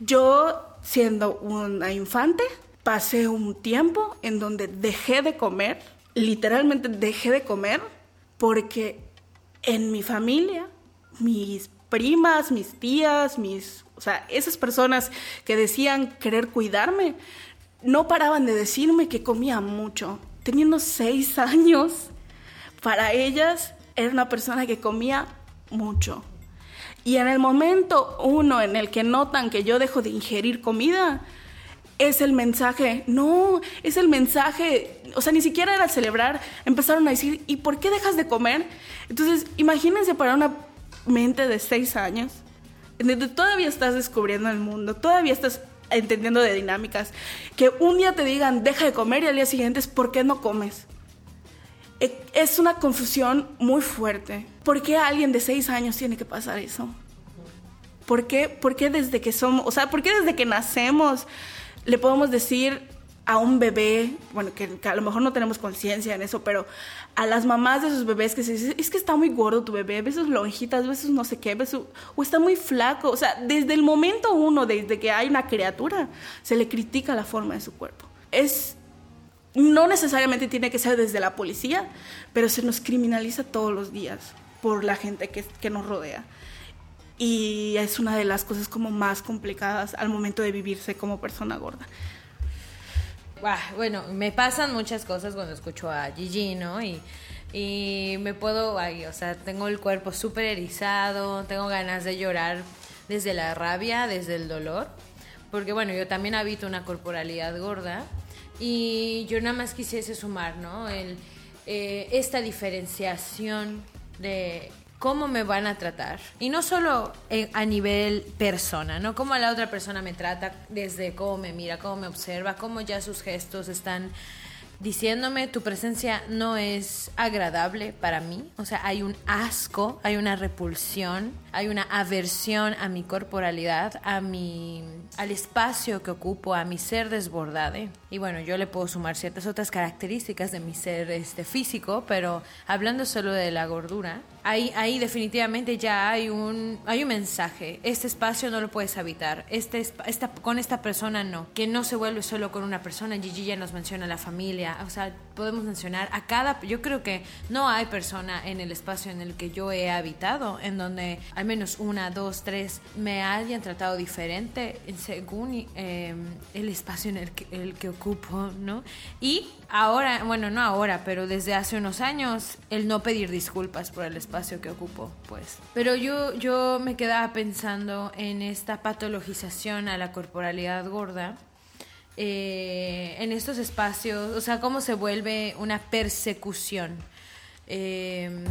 Yo, siendo una infante, pasé un tiempo en donde dejé de comer, literalmente dejé de comer, porque en mi familia, mis primas, mis tías, mis o sea, esas personas que decían querer cuidarme, no paraban de decirme que comía mucho. Teniendo seis años, para ellas era una persona que comía mucho. Y en el momento uno en el que notan que yo dejo de ingerir comida, es el mensaje, no, es el mensaje, o sea, ni siquiera era celebrar, empezaron a decir, ¿y por qué dejas de comer? Entonces, imagínense para una mente de seis años, todavía estás descubriendo el mundo, todavía estás entendiendo de dinámicas, que un día te digan deja de comer y al día siguiente es ¿por qué no comes? E, es una confusión muy fuerte. ¿Por qué alguien de seis años tiene que pasar eso? ¿Por qué, ¿Por qué desde que somos, o sea, por qué desde que nacemos le podemos decir a un bebé, bueno, que, a lo mejor no tenemos conciencia en eso, pero a las mamás de sus bebés que se dicen, es que está muy gordo tu bebé, ves sus lonjitas, ves sus no sé qué, ves o está muy flaco. O sea, desde el momento uno, desde que hay una criatura, se le critica la forma de su cuerpo. Es, no necesariamente tiene que ser desde la policía, pero se nos criminaliza todos los días por la gente que nos rodea. Y es una de las cosas como más complicadas al momento de vivirse como persona gorda bueno, me pasan muchas cosas cuando escucho a Gigi, ¿no? Y, me puedo, o sea, tengo el cuerpo súper erizado, tengo ganas de llorar desde la rabia, desde el dolor, porque bueno, yo también habito una corporalidad gorda y yo nada más quisiese sumar, ¿no? Eh, esta diferenciación de cómo me van a tratar. Y no solo a nivel persona, ¿no? Cómo la otra persona me trata, desde cómo me mira, cómo me observa, cómo ya sus gestos están diciéndome tu presencia no es agradable para mí, o sea, hay un asco, hay una repulsión, hay una aversión a mi corporalidad, a mi al espacio que ocupo, a mi ser desbordado. Y bueno, yo le puedo sumar ciertas otras características de mi ser este físico, pero hablando solo de la gordura, ahí ahí definitivamente ya hay un hay un mensaje, este espacio no lo puedes habitar, este esta con esta persona no, que no se vuelve solo con una persona, Gigi ya nos menciona la familia. O sea, podemos mencionar a cada, yo creo que no hay persona en el espacio en el que yo he habitado en donde al menos una, dos, tres me hayan tratado diferente según em, el espacio en el que, el que ocupo, ¿no? Y ahora, bueno, no ahora, pero desde hace unos años, el no pedir disculpas por el espacio que ocupo, pues. Pero yo, yo me quedaba pensando en esta patologización a la corporalidad gorda eh, en estos espacios, o sea, cómo se vuelve una persecución. Eh,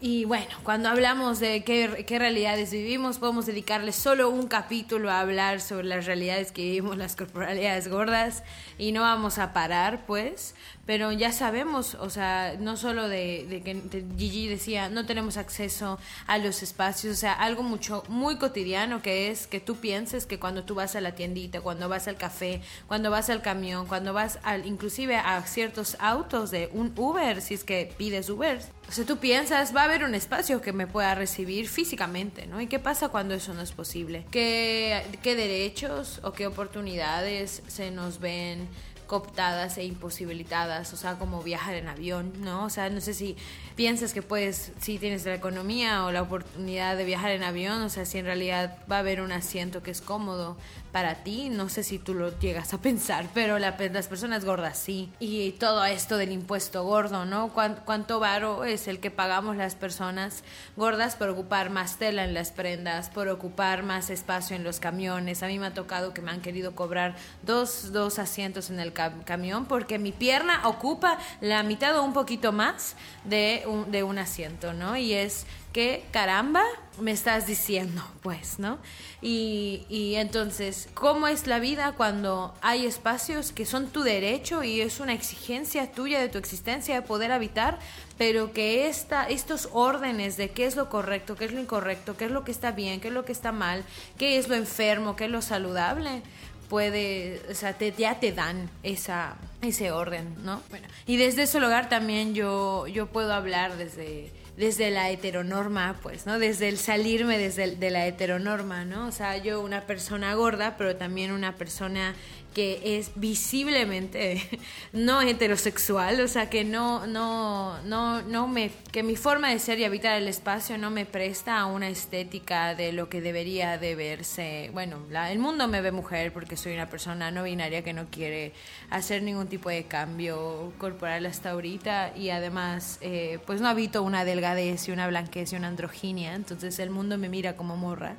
y bueno, cuando hablamos de qué, qué, realidades vivimos, podemos dedicarle solo un capítulo a hablar sobre las realidades que vivimos las corporalidades gordas y no vamos a parar, pues, pero ya sabemos, o sea, no solo de, que Gigi decía, no tenemos acceso a los espacios, o sea, algo mucho, muy cotidiano que es que tú pienses que cuando tú vas a la tiendita, cuando vas al café, cuando vas al camión, cuando vas al, inclusive a ciertos autos de un Uber, si es que pides Uber, o sea, tú piensas, va a haber un espacio que me pueda recibir físicamente, ¿no? ¿Y qué pasa cuando eso no es posible? ¿Qué, qué derechos o qué oportunidades se nos ven cooptadas e imposibilitadas, o sea, como viajar en avión, ¿no? O sea, no sé si piensas que puedes, si tienes la economía o la oportunidad de viajar en avión, o sea, si en realidad va a haber un asiento que es cómodo para ti, no sé si tú lo llegas a pensar, pero las personas gordas sí. Y todo esto del impuesto gordo, ¿no? ¿Cuánto varo es el que pagamos las personas gordas por ocupar más tela en las prendas, por ocupar más espacio en los camiones? A mí me ha tocado que me han querido cobrar dos, dos asientos en el camión porque mi pierna ocupa la mitad o un poquito más de un, de un asiento, ¿no? Y es que caramba me estás diciendo, pues, ¿no? Y, y, entonces, ¿cómo es la vida cuando hay espacios que son tu derecho y es una exigencia tuya de tu existencia de poder habitar, pero que esta, estos órdenes de qué es lo correcto, qué es lo incorrecto, qué es lo que está bien, qué es lo que está mal, qué es lo enfermo, qué es lo saludable, puede, o sea, te, ya te dan esa, ese orden, ¿no? Bueno, y desde ese lugar también yo, yo puedo hablar desde, desde la heteronorma, pues, ¿no? Desde el salirme desde de la heteronorma, ¿no? O sea, yo una persona gorda, pero también una persona que es visiblemente no heterosexual, o sea, que no, no, no, no me, que mi forma de ser y habitar el espacio no me presta a una estética de lo que debería de verse. Bueno, el mundo me ve mujer porque soy una persona no binaria que no quiere hacer ningún tipo de cambio corporal hasta ahorita y además, eh, pues no habito una delgadez y una blanquez y una androginia, entonces el mundo me mira como morra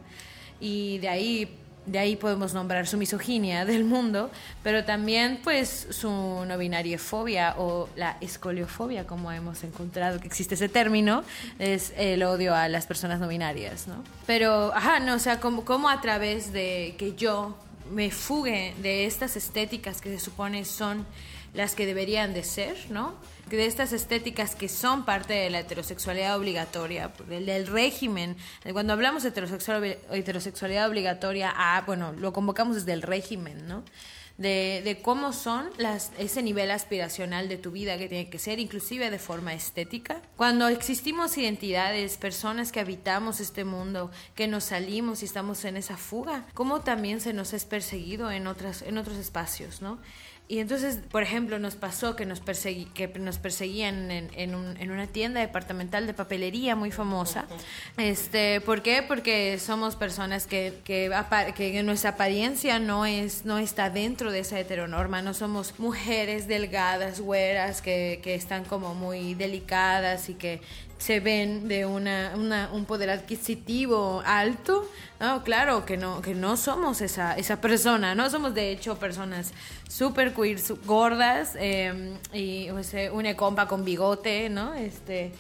y de ahí de ahí podemos nombrar su misoginia del mundo, pero también pues su no binariefobia o la escoliofobia, como hemos encontrado que existe ese término, es el odio a las personas no binarias, ¿no? Pero, ajá, no, o sea, como, como a través de que yo me fugue de estas estéticas que se supone son las que deberían de ser, ¿no? De estas estéticas que son parte de la heterosexualidad obligatoria, del, régimen. Cuando hablamos de heterosexualidad obligatoria, ah, bueno, lo convocamos desde el régimen, ¿no? De, de, cómo son ese nivel aspiracional de tu vida que tiene que ser, inclusive de forma estética. Cuando existimos identidades, personas que habitamos este mundo, que nos salimos y estamos en esa fuga, cómo también se nos es perseguido en, otras, en otros espacios, ¿no? Y entonces, por ejemplo, nos pasó que nos, que nos perseguían en, en, un, en, una tienda departamental de papelería muy famosa. Este, ¿Por qué? Porque somos personas que, que, que, nuestra apariencia no, es, no está dentro de esa heteronorma. No somos mujeres delgadas, güeras, que, que están como muy delicadas y que se ven de una, una, un poder adquisitivo alto, no, claro que no, que no somos esa, esa persona, no somos de hecho personas super queer, gordas, eh, y una compa con bigote, ¿no? Este,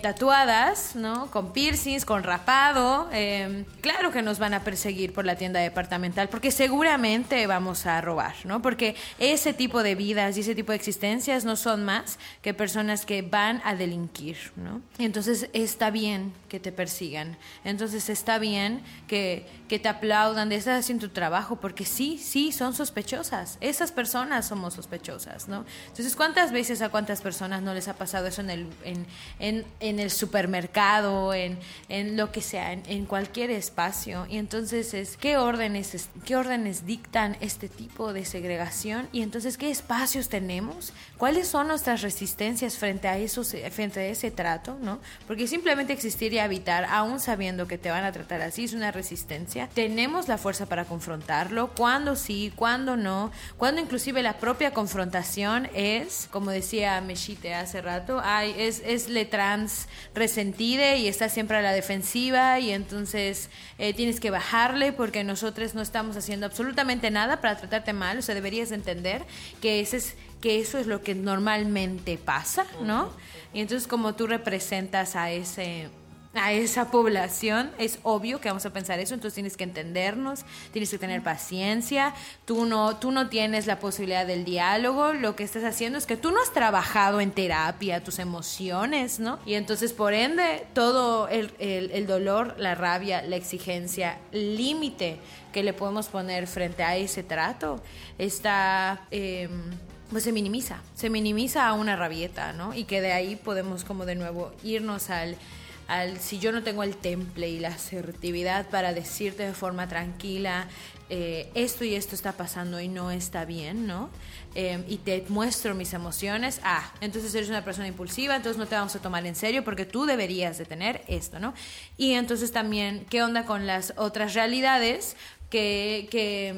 tatuadas, ¿no? Con piercings, con rapado. Em, claro que nos van a perseguir por la tienda departamental porque seguramente vamos a robar, ¿no? Porque ese tipo de vidas y ese tipo de existencias no son más que personas que van a delinquir, ¿no? Entonces está bien que te persigan. Entonces está bien que, que te aplaudan de estás haciendo tu trabajo porque sí, sí, son sospechosas. Esas personas somos sospechosas, ¿no? Entonces, ¿cuántas veces a cuántas personas no les ha pasado eso en el... En, en, en el supermercado, en, en lo que sea, en, cualquier espacio. Y entonces es qué órdenes, qué órdenes dictan este tipo de segregación y entonces qué espacios tenemos, cuáles son nuestras resistencias frente a, esos, frente a ese trato, ¿no? Porque simplemente existir y habitar, aún sabiendo que te van a tratar así, es una resistencia. Tenemos la fuerza para confrontarlo, cuando sí, cuando no, cuando inclusive la propia confrontación es, como decía Meshite hace rato, ay, es, es le resentida y está siempre a la defensiva y entonces eh, tienes que bajarle porque nosotros no estamos haciendo absolutamente nada para tratarte mal, o sea, deberías entender que ese es que eso es lo que normalmente pasa, ¿no? Y entonces como tú representas a ese a esa población, es obvio que vamos a pensar eso, entonces tienes que entendernos, tienes que tener paciencia, tú no, tú no tienes la posibilidad del diálogo, lo que estás haciendo es que tú no has trabajado en terapia tus emociones, ¿no? Y entonces por ende todo el, el, dolor, la rabia, la exigencia, límite que le podemos poner frente a ese trato está... Eh, pues se minimiza, se minimiza a una rabieta, ¿no? Y que de ahí podemos como de nuevo irnos al al si yo no tengo el temple y la asertividad para decirte de forma tranquila eh, esto y esto está pasando y no está bien, ¿no? Eh, y te muestro mis emociones, ah, entonces eres una persona impulsiva, entonces no te vamos a tomar en serio porque tú deberías de tener esto, ¿no? Y entonces también, ¿qué onda con las otras realidades? Que,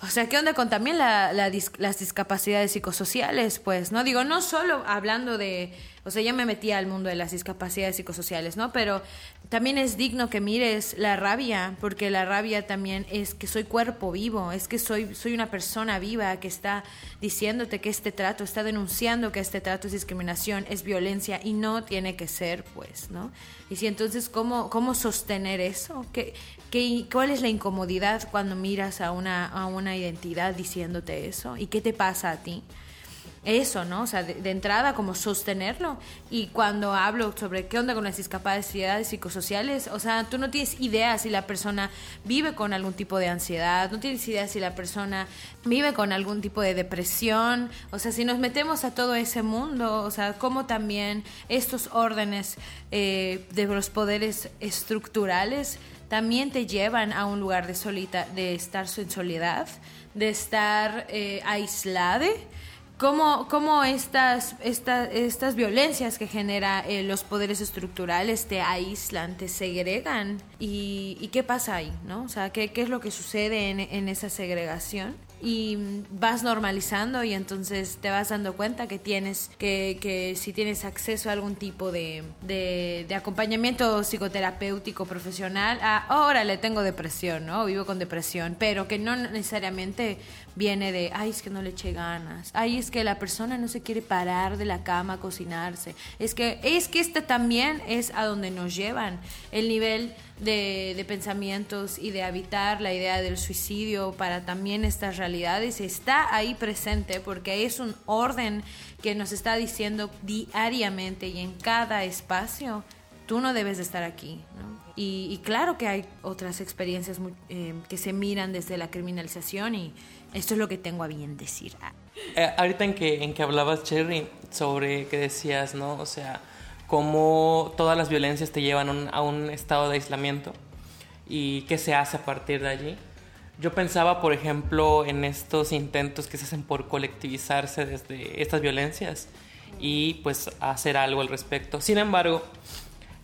mm, o sea, ¿qué onda con también la, las discapacidades psicosociales? Pues, ¿no? Digo, no solo hablando de, o sea, ya me metí al mundo de las discapacidades psicosociales, ¿no? Pero también es digno que mires la rabia, porque la rabia también es que soy cuerpo vivo, es que soy, soy una persona viva que está diciéndote que este trato, está denunciando que este trato es discriminación, es violencia y no tiene que ser, pues, ¿no? Y si entonces, ¿cómo, cómo sostener eso? ¿Qué, qué, ¿Cuál es la incomodidad cuando miras a una, a una identidad diciéndote eso? ¿Y qué te pasa a ti? eso, ¿no? O sea, de, entrada como sostenerlo. Y cuando hablo sobre qué onda con las discapacidades psicosociales, o sea, tú no tienes idea si la persona vive con algún tipo de ansiedad, no tienes idea si la persona vive con algún tipo de depresión, o sea, si nos metemos a todo ese mundo, o sea, cómo también estos órdenes eh, de los poderes estructurales también te llevan a un lugar de, solita, de estar en soledad, de estar eh, aislada cómo, cómo estas, estas, estas violencias que genera eh, los poderes estructurales te aíslan, te segregan y, y, qué pasa ahí, ¿no? O sea, qué, qué es lo que sucede en, en esa segregación y vas normalizando y entonces te vas dando cuenta que tienes que, que si tienes acceso a algún tipo de, de, acompañamiento psicoterapéutico profesional, ah, ahora le tengo depresión, ¿no? Vivo con depresión, pero que no necesariamente viene de, ay, es que no le eché ganas, ay, es que la persona no se quiere parar de la cama a cocinarse, es que, es que esta también es a donde nos llevan. El nivel de, de, pensamientos y de habitar la idea del suicidio para también estas realidades está ahí presente porque es un orden que nos está diciendo diariamente y en cada espacio, tú no debes de estar aquí. ¿no? Y, y, claro que hay otras experiencias muy, eh, que se miran desde la criminalización y esto es lo que tengo a bien decir. Eh, ahorita en que, en que hablabas, Cherry, sobre que decías, ¿no? O sea, cómo todas las violencias te llevan un, a un estado de aislamiento y qué se hace a partir de allí. Yo pensaba, por ejemplo, en estos intentos que se hacen por colectivizarse desde estas violencias y pues hacer algo al respecto. Sin embargo,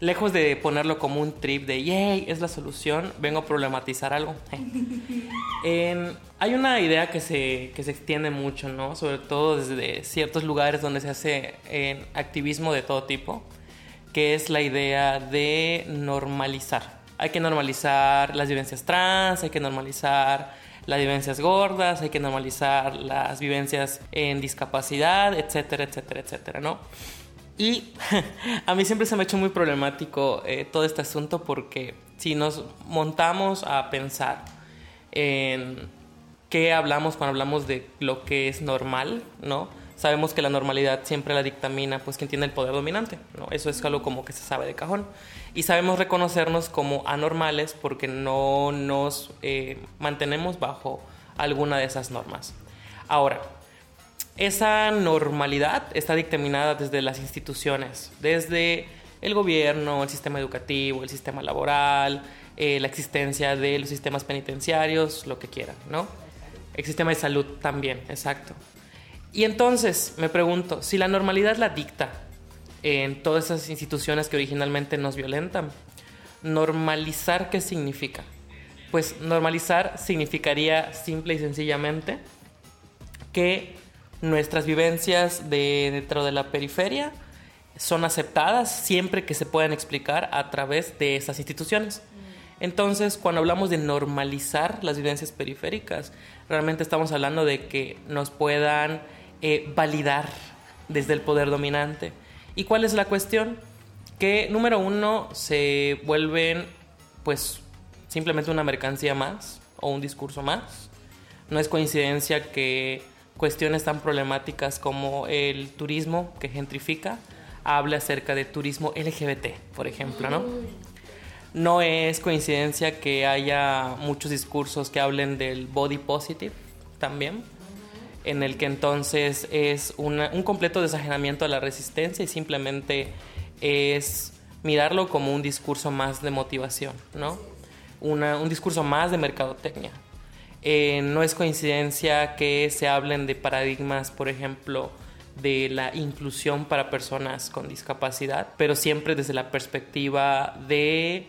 lejos de ponerlo como un trip de yay, es la solución, vengo a problematizar algo. en, hay una idea que se, que se extiende mucho, ¿no? Sobre todo desde ciertos lugares donde se hace en activismo de todo tipo, que es la idea de normalizar. Hay que normalizar las vivencias trans, hay que normalizar las vivencias gordas, hay que normalizar las vivencias en discapacidad, etcétera, etcétera, etcétera, ¿no? Y a mí siempre se me ha hecho muy problemático eh, todo este asunto porque si nos montamos a pensar en qué hablamos cuando hablamos de lo que es normal, ¿no? Sabemos que la normalidad siempre la dictamina pues quien tiene el poder dominante, ¿no? Eso es algo como que se sabe de cajón. Y sabemos reconocernos como anormales porque no nos eh, mantenemos bajo alguna de esas normas. Ahora, esa normalidad está dictaminada desde las instituciones, desde el gobierno, el sistema educativo, el sistema laboral, eh, la existencia de los sistemas penitenciarios, lo que quieran, ¿no? El sistema de salud también, exacto. Y entonces me pregunto, si la normalidad la dicta en todas esas instituciones que originalmente nos violentan, ¿normalizar qué significa? Pues normalizar significaría simple y sencillamente que nuestras vivencias de, dentro de la periferia son aceptadas siempre que se puedan explicar a través de esas instituciones. Entonces, cuando hablamos de normalizar las vivencias periféricas, realmente estamos hablando de que nos puedan eh, validar desde el poder dominante. ¿Y cuál es la cuestión? Que, número uno, se vuelven, pues, simplemente una mercancía más o un discurso más. No es coincidencia que cuestiones tan problemáticas como el turismo que gentrifica, habla acerca de turismo LGBT, por ejemplo, ¿no? No es coincidencia que haya muchos discursos que hablen del body positive también, en el que entonces es un completo desajenamiento a la resistencia y simplemente es mirarlo como un discurso más de motivación, ¿no? Una- un discurso más de mercadotecnia. Eh, no es coincidencia que se hablen de paradigmas, por ejemplo, de la inclusión para personas con discapacidad, pero siempre desde la perspectiva de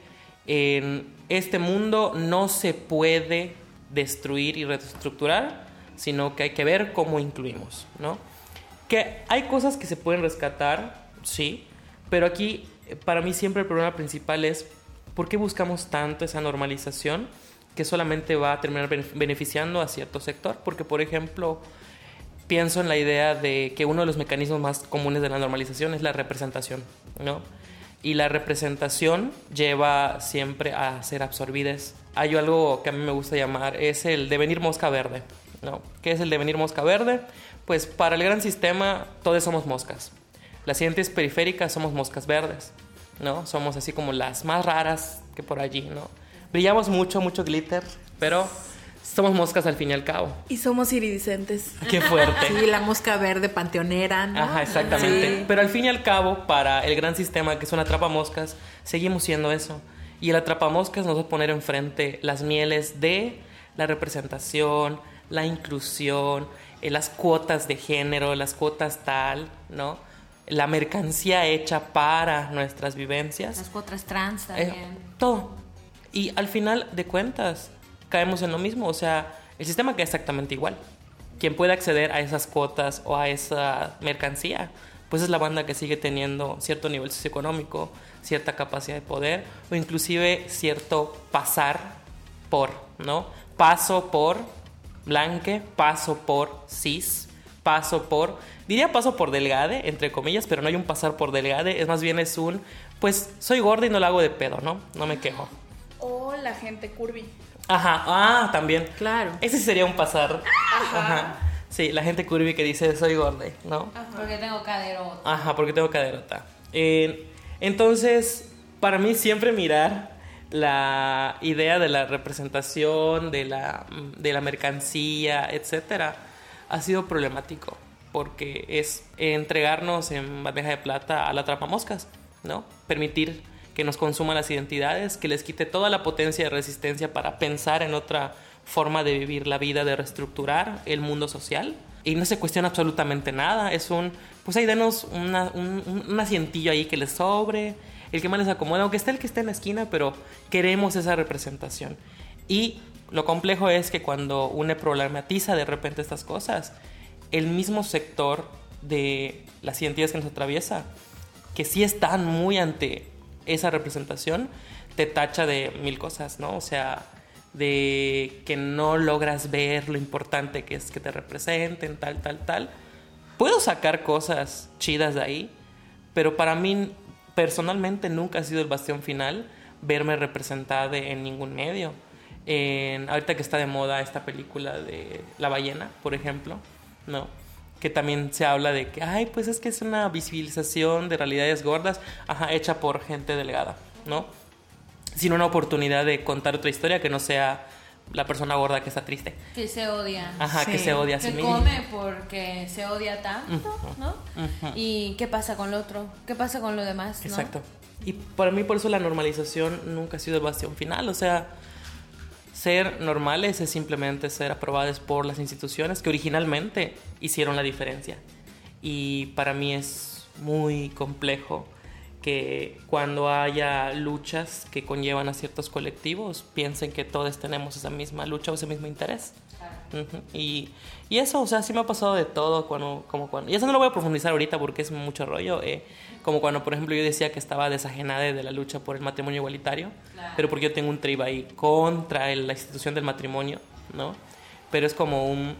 en este mundo no se puede destruir y reestructurar, sino que hay que ver cómo incluimos, ¿no? Que hay cosas que se pueden rescatar, sí, pero aquí eh, para mí siempre el problema principal es por qué buscamos tanto esa normalización que solamente va a terminar benef- beneficiando a cierto sector, porque por ejemplo pienso en la idea de que uno de los mecanismos más comunes de la normalización es la representación, ¿no? Y la representación lleva siempre a ser absorbidas. Hay algo que a mí me gusta llamar, es el devenir mosca verde, ¿no? ¿Qué es el devenir mosca verde? Pues para el gran sistema todos somos moscas. Las siguientes periféricas somos moscas verdes, ¿no? Somos así como las más raras que por allí, ¿no? Brillamos mucho, mucho glitter, pero somos moscas al fin y al cabo. Y somos iridiscentes. Qué fuerte. Sí, la mosca verde panteonera, ¿no? Ajá, exactamente. Sí. Pero al fin y al cabo, para el gran sistema que es un atrapamoscas, seguimos siendo eso. Y el atrapamoscas nos va a poner enfrente las mieles de la representación, la inclusión, eh, las cuotas de género, las cuotas tal, ¿no? La mercancía hecha para nuestras vivencias. Las cuotas trans Eh, también. todo. Y al final de cuentas, caemos en lo mismo. O sea, el sistema queda exactamente igual. Quien puede acceder a esas cuotas o a esa mercancía, pues es la banda que sigue teniendo cierto nivel socioeconómico, cierta capacidad de poder o inclusive cierto pasar por, ¿no? Paso por blanque, paso por cis, paso por, diría paso por delgade, entre comillas, pero no hay un pasar por delgade, es más bien es un, pues soy gorda y no lo hago de pedo, ¿no? No me quejo. O la gente curvy. Ajá, ah, también. Claro. Ese sería un pasar. Ajá. Sí, la gente curvy que dice soy gorda, ¿no? Porque tengo cadero. Ajá, porque tengo caderota. Eh, entonces, para mí siempre mirar la idea de la representación, de la, de la mercancía, etcétera, ha sido problemático porque es entregarnos en bandeja de plata a la trapamoscas, ¿no? Permitir que nos consuman las identidades, que les quite toda la potencia de resistencia para pensar en otra forma de vivir la vida, de reestructurar el mundo social. Y no se cuestiona absolutamente nada. Es un, pues ahí denos una, un, un- asientillo ahí que les sobre, el que más les acomoda, aunque esté el que esté en la esquina, pero queremos esa representación. Y lo complejo es que cuando uno problematiza de repente estas cosas, el mismo sector de las identidades que nos atraviesa, que sí están muy ante esa representación, te tacha de mil cosas, ¿no? O sea, de que no logras ver lo importante que es que te representen, tal, tal, tal. Puedo sacar cosas chidas de ahí, pero para mí personalmente nunca ha sido el bastión final verme representada en ningún medio. En, ahorita que está de moda esta película de La ballena, por ejemplo, ¿no? Que también se habla de que, ay, pues es que es una visibilización de realidades gordas, ajá, hecha por gente delgada, ¿no? Sin una oportunidad de contar otra historia que no sea la persona gorda que está triste. Que se odia. Ajá, que Sí. se odia a sí que misma. come porque se odia tanto, ¿no? Y qué pasa con lo otro, qué pasa con lo demás, ¿no? Exacto. Y para mí por eso la normalización nunca ha sido el bastión final. O sea, ser normales es simplemente ser aprobadas por las instituciones que originalmente hicieron la diferencia. Y para mí es muy complejo que cuando haya luchas que conllevan a ciertos colectivos, piensen que todos tenemos esa misma lucha o ese mismo interés. Ujú. Y, y eso, o sea, sí me ha pasado de todo, cuando, como cuando, y eso no lo voy a profundizar ahorita porque es mucho rollo, eh, como cuando, por ejemplo, yo decía que estaba desajenada de la lucha por el matrimonio igualitario, pero porque yo tengo un triba ahí contra la institución del matrimonio, ¿no? Pero es como un,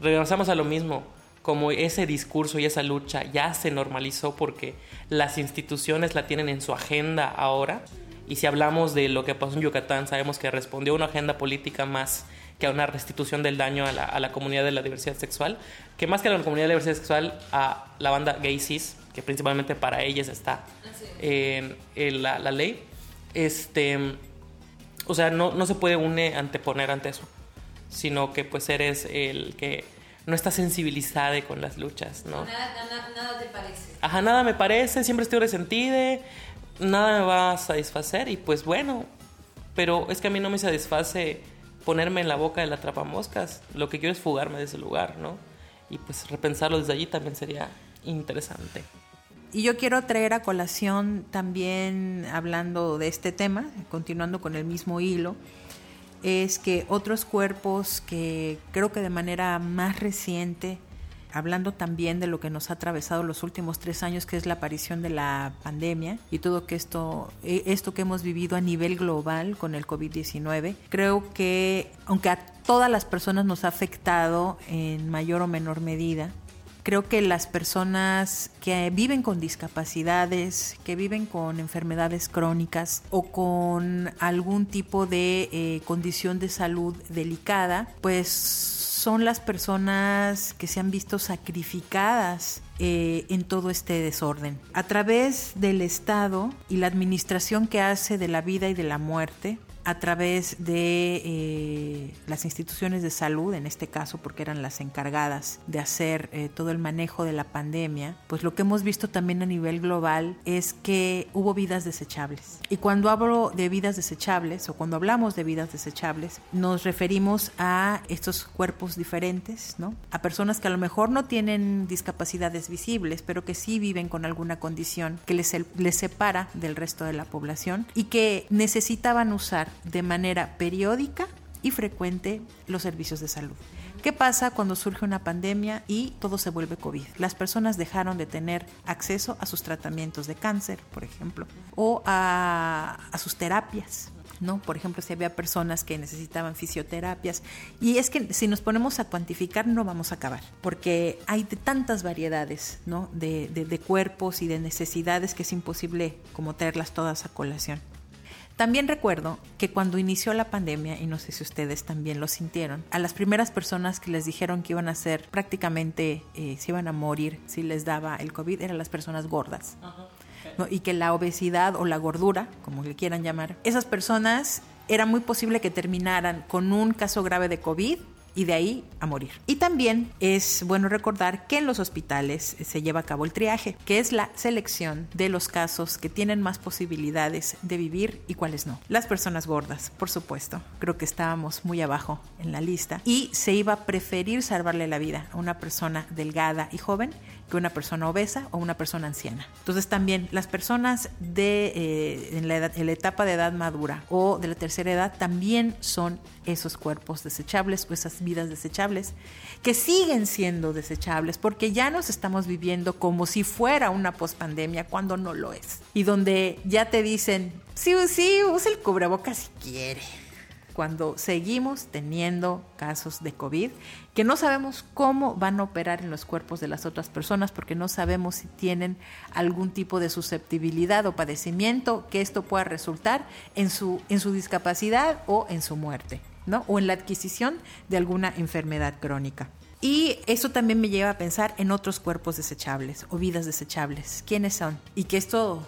regresamos a lo mismo, como ese discurso y esa lucha ya se normalizó porque las instituciones la tienen en su agenda ahora, y si hablamos de lo que pasó en Yucatán, sabemos que respondió a una agenda política más que a una restitución del daño a la, a la comunidad de la diversidad sexual, que más que a la comunidad de la diversidad sexual, a la banda gay cis, que principalmente para ellas está en la, la ley. Este, o sea, no, no se puede une anteponer ante eso, sino que pues eres el que no está sensibilizada con las luchas, ¿no? Nada, nada, nada te parece. Ajá, nada me parece, siempre estoy resentida. nada me va a satisfacer y pues bueno, pero es que a mí no me satisface ponerme en la boca de la moscas. Lo que quiero es fugarme de ese lugar, ¿no? Y pues repensarlo desde allí también sería interesante. Y yo quiero traer a colación también, hablando de este tema, continuando con el mismo hilo, es que otros cuerpos que creo que de manera más reciente hablando también de lo que nos ha atravesado los últimos tres años, que es la aparición de la pandemia y todo que esto, eh, esto que hemos vivido a nivel global con el COVID-19. Creo que, aunque a todas las personas nos ha afectado en mayor o menor medida, creo que las personas que viven con discapacidades, que viven con enfermedades crónicas o con algún tipo de eh, condición de salud delicada, pues son las personas que se han visto sacrificadas eh, en todo este desorden. A través del Estado y la administración que hace de la vida y de la muerte, a través de eh, las instituciones de salud, en este caso porque eran las encargadas de hacer eh, todo el manejo de la pandemia, pues lo que hemos visto también a nivel global es que hubo vidas desechables. Y cuando hablo de vidas desechables o cuando hablamos de vidas desechables, nos referimos a estos cuerpos diferentes, ¿no? A personas que a lo mejor no tienen discapacidades visibles, pero que sí viven con alguna condición que les, les separa del resto de la población y que necesitaban usar de manera periódica y frecuente los servicios de salud. ¿Qué pasa cuando surge una pandemia y todo se vuelve COVID? Las personas dejaron de tener acceso a sus tratamientos de cáncer, por ejemplo, o a, sus terapias. ¿no? Por ejemplo, si había personas que necesitaban fisioterapias. Y es que si nos ponemos a cuantificar no vamos a acabar, porque hay de tantas variedades, ¿no? De, cuerpos y de necesidades que es imposible como traerlas todas a colación. También recuerdo que cuando inició la pandemia, y no sé si ustedes también lo sintieron, a las primeras personas que les dijeron que iban a ser prácticamente, eh, se iban a morir si les daba el COVID, eran las personas gordas. Y que la obesidad o la gordura, como le quieran llamar, esas personas era muy posible que terminaran con un caso grave de COVID y de ahí a morir. Y también es bueno recordar que en los hospitales se lleva a cabo el triaje, que es la selección de los casos que tienen más posibilidades de vivir y cuáles no. Las personas gordas, por supuesto, creo que estábamos muy abajo en la lista y se iba a preferir salvarle la vida a una persona delgada y joven que una persona obesa o una persona anciana. Entonces también las personas de eh, en, la en la etapa de edad madura o de la tercera edad también son esos cuerpos desechables o esas vidas desechables que siguen siendo desechables porque ya nos estamos viviendo como si fuera una pospandemia cuando no lo es y donde ya te dicen sí sí usa el cubrebocas si quiere cuando seguimos teniendo casos de COVID que no sabemos cómo van a operar en los cuerpos de las otras personas porque no sabemos si tienen algún tipo de susceptibilidad o padecimiento que esto pueda resultar en su, en su discapacidad o en su muerte, ¿no? O en la adquisición de alguna enfermedad crónica. Y eso también me lleva a pensar en otros cuerpos desechables o vidas desechables. ¿Quiénes son? Y que esto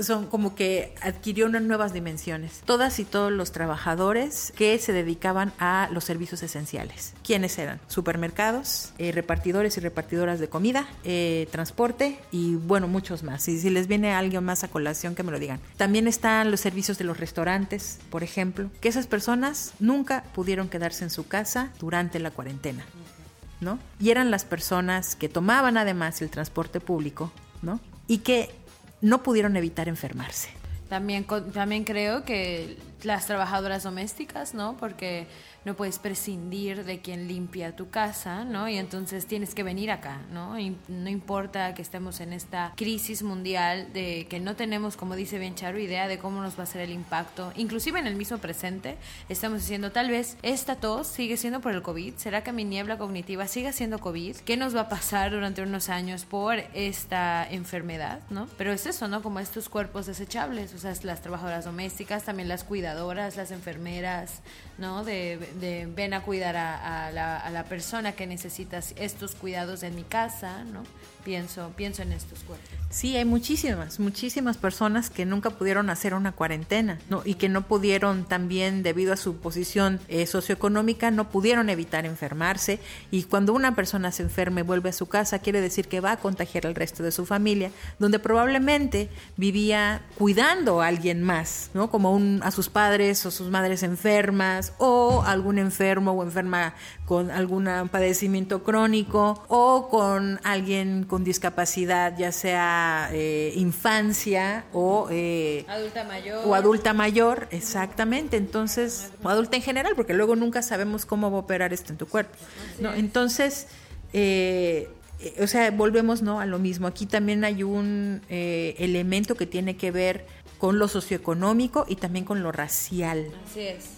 son como que adquirió unas nuevas dimensiones. Todas y todos los trabajadores que se dedicaban a los servicios esenciales. ¿Quiénes eran? Supermercados, eh, repartidores y repartidoras de comida, eh, transporte y bueno, muchos más. Y si les viene alguien más a colación, que me lo digan. También están los servicios de los restaurantes, por ejemplo, que esas personas nunca pudieron quedarse en su casa durante la cuarentena. ¿No? Y eran las personas que tomaban además el transporte público, ¿no? Y que no pudieron evitar enfermarse. También, también creo que las trabajadoras domésticas, ¿no? Porque no puedes prescindir de quien limpia tu casa, ¿no? Y entonces tienes que venir acá, ¿no? No importa que estemos en esta crisis mundial de que no tenemos, como dice bien Charo, idea de cómo nos va a ser el impacto, inclusive en el mismo presente, estamos diciendo, tal vez esta tos sigue siendo por el COVID, ¿será que mi niebla cognitiva sigue siendo COVID? ¿Qué nos va a pasar durante unos años por esta enfermedad, ¿no? Pero es eso, ¿no? Como estos cuerpos desechables, o sea, las trabajadoras domésticas, también las cuidadoras, las enfermeras, ¿no? De, de ven a cuidar a, la, a la persona que necesita estos cuidados en mi casa, ¿no? Pienso, pienso en estos cuerpos. Sí, hay muchísimas, muchísimas personas que nunca pudieron hacer una cuarentena, ¿no? Y que no pudieron también, debido a su posición eh, socioeconómica, no pudieron evitar enfermarse. Y cuando una persona se enferma y vuelve a su casa, quiere decir que va a contagiar al resto de su familia, donde probablemente vivía cuidando a alguien más, ¿no? Como un, a sus padres o sus madres enfermas, o algún enfermo o enferma con algún padecimiento crónico, o con alguien con discapacidad, ya sea eh, infancia o eh, adulta mayor. O adulta mayor, exactamente. Entonces, o adulta en general, porque luego nunca sabemos cómo va a operar esto en tu cuerpo. ¿no? Entonces, eh, o sea, volvemos ¿no? a lo mismo. Aquí también hay un elemento que tiene que ver con lo socioeconómico y también con lo racial. Así es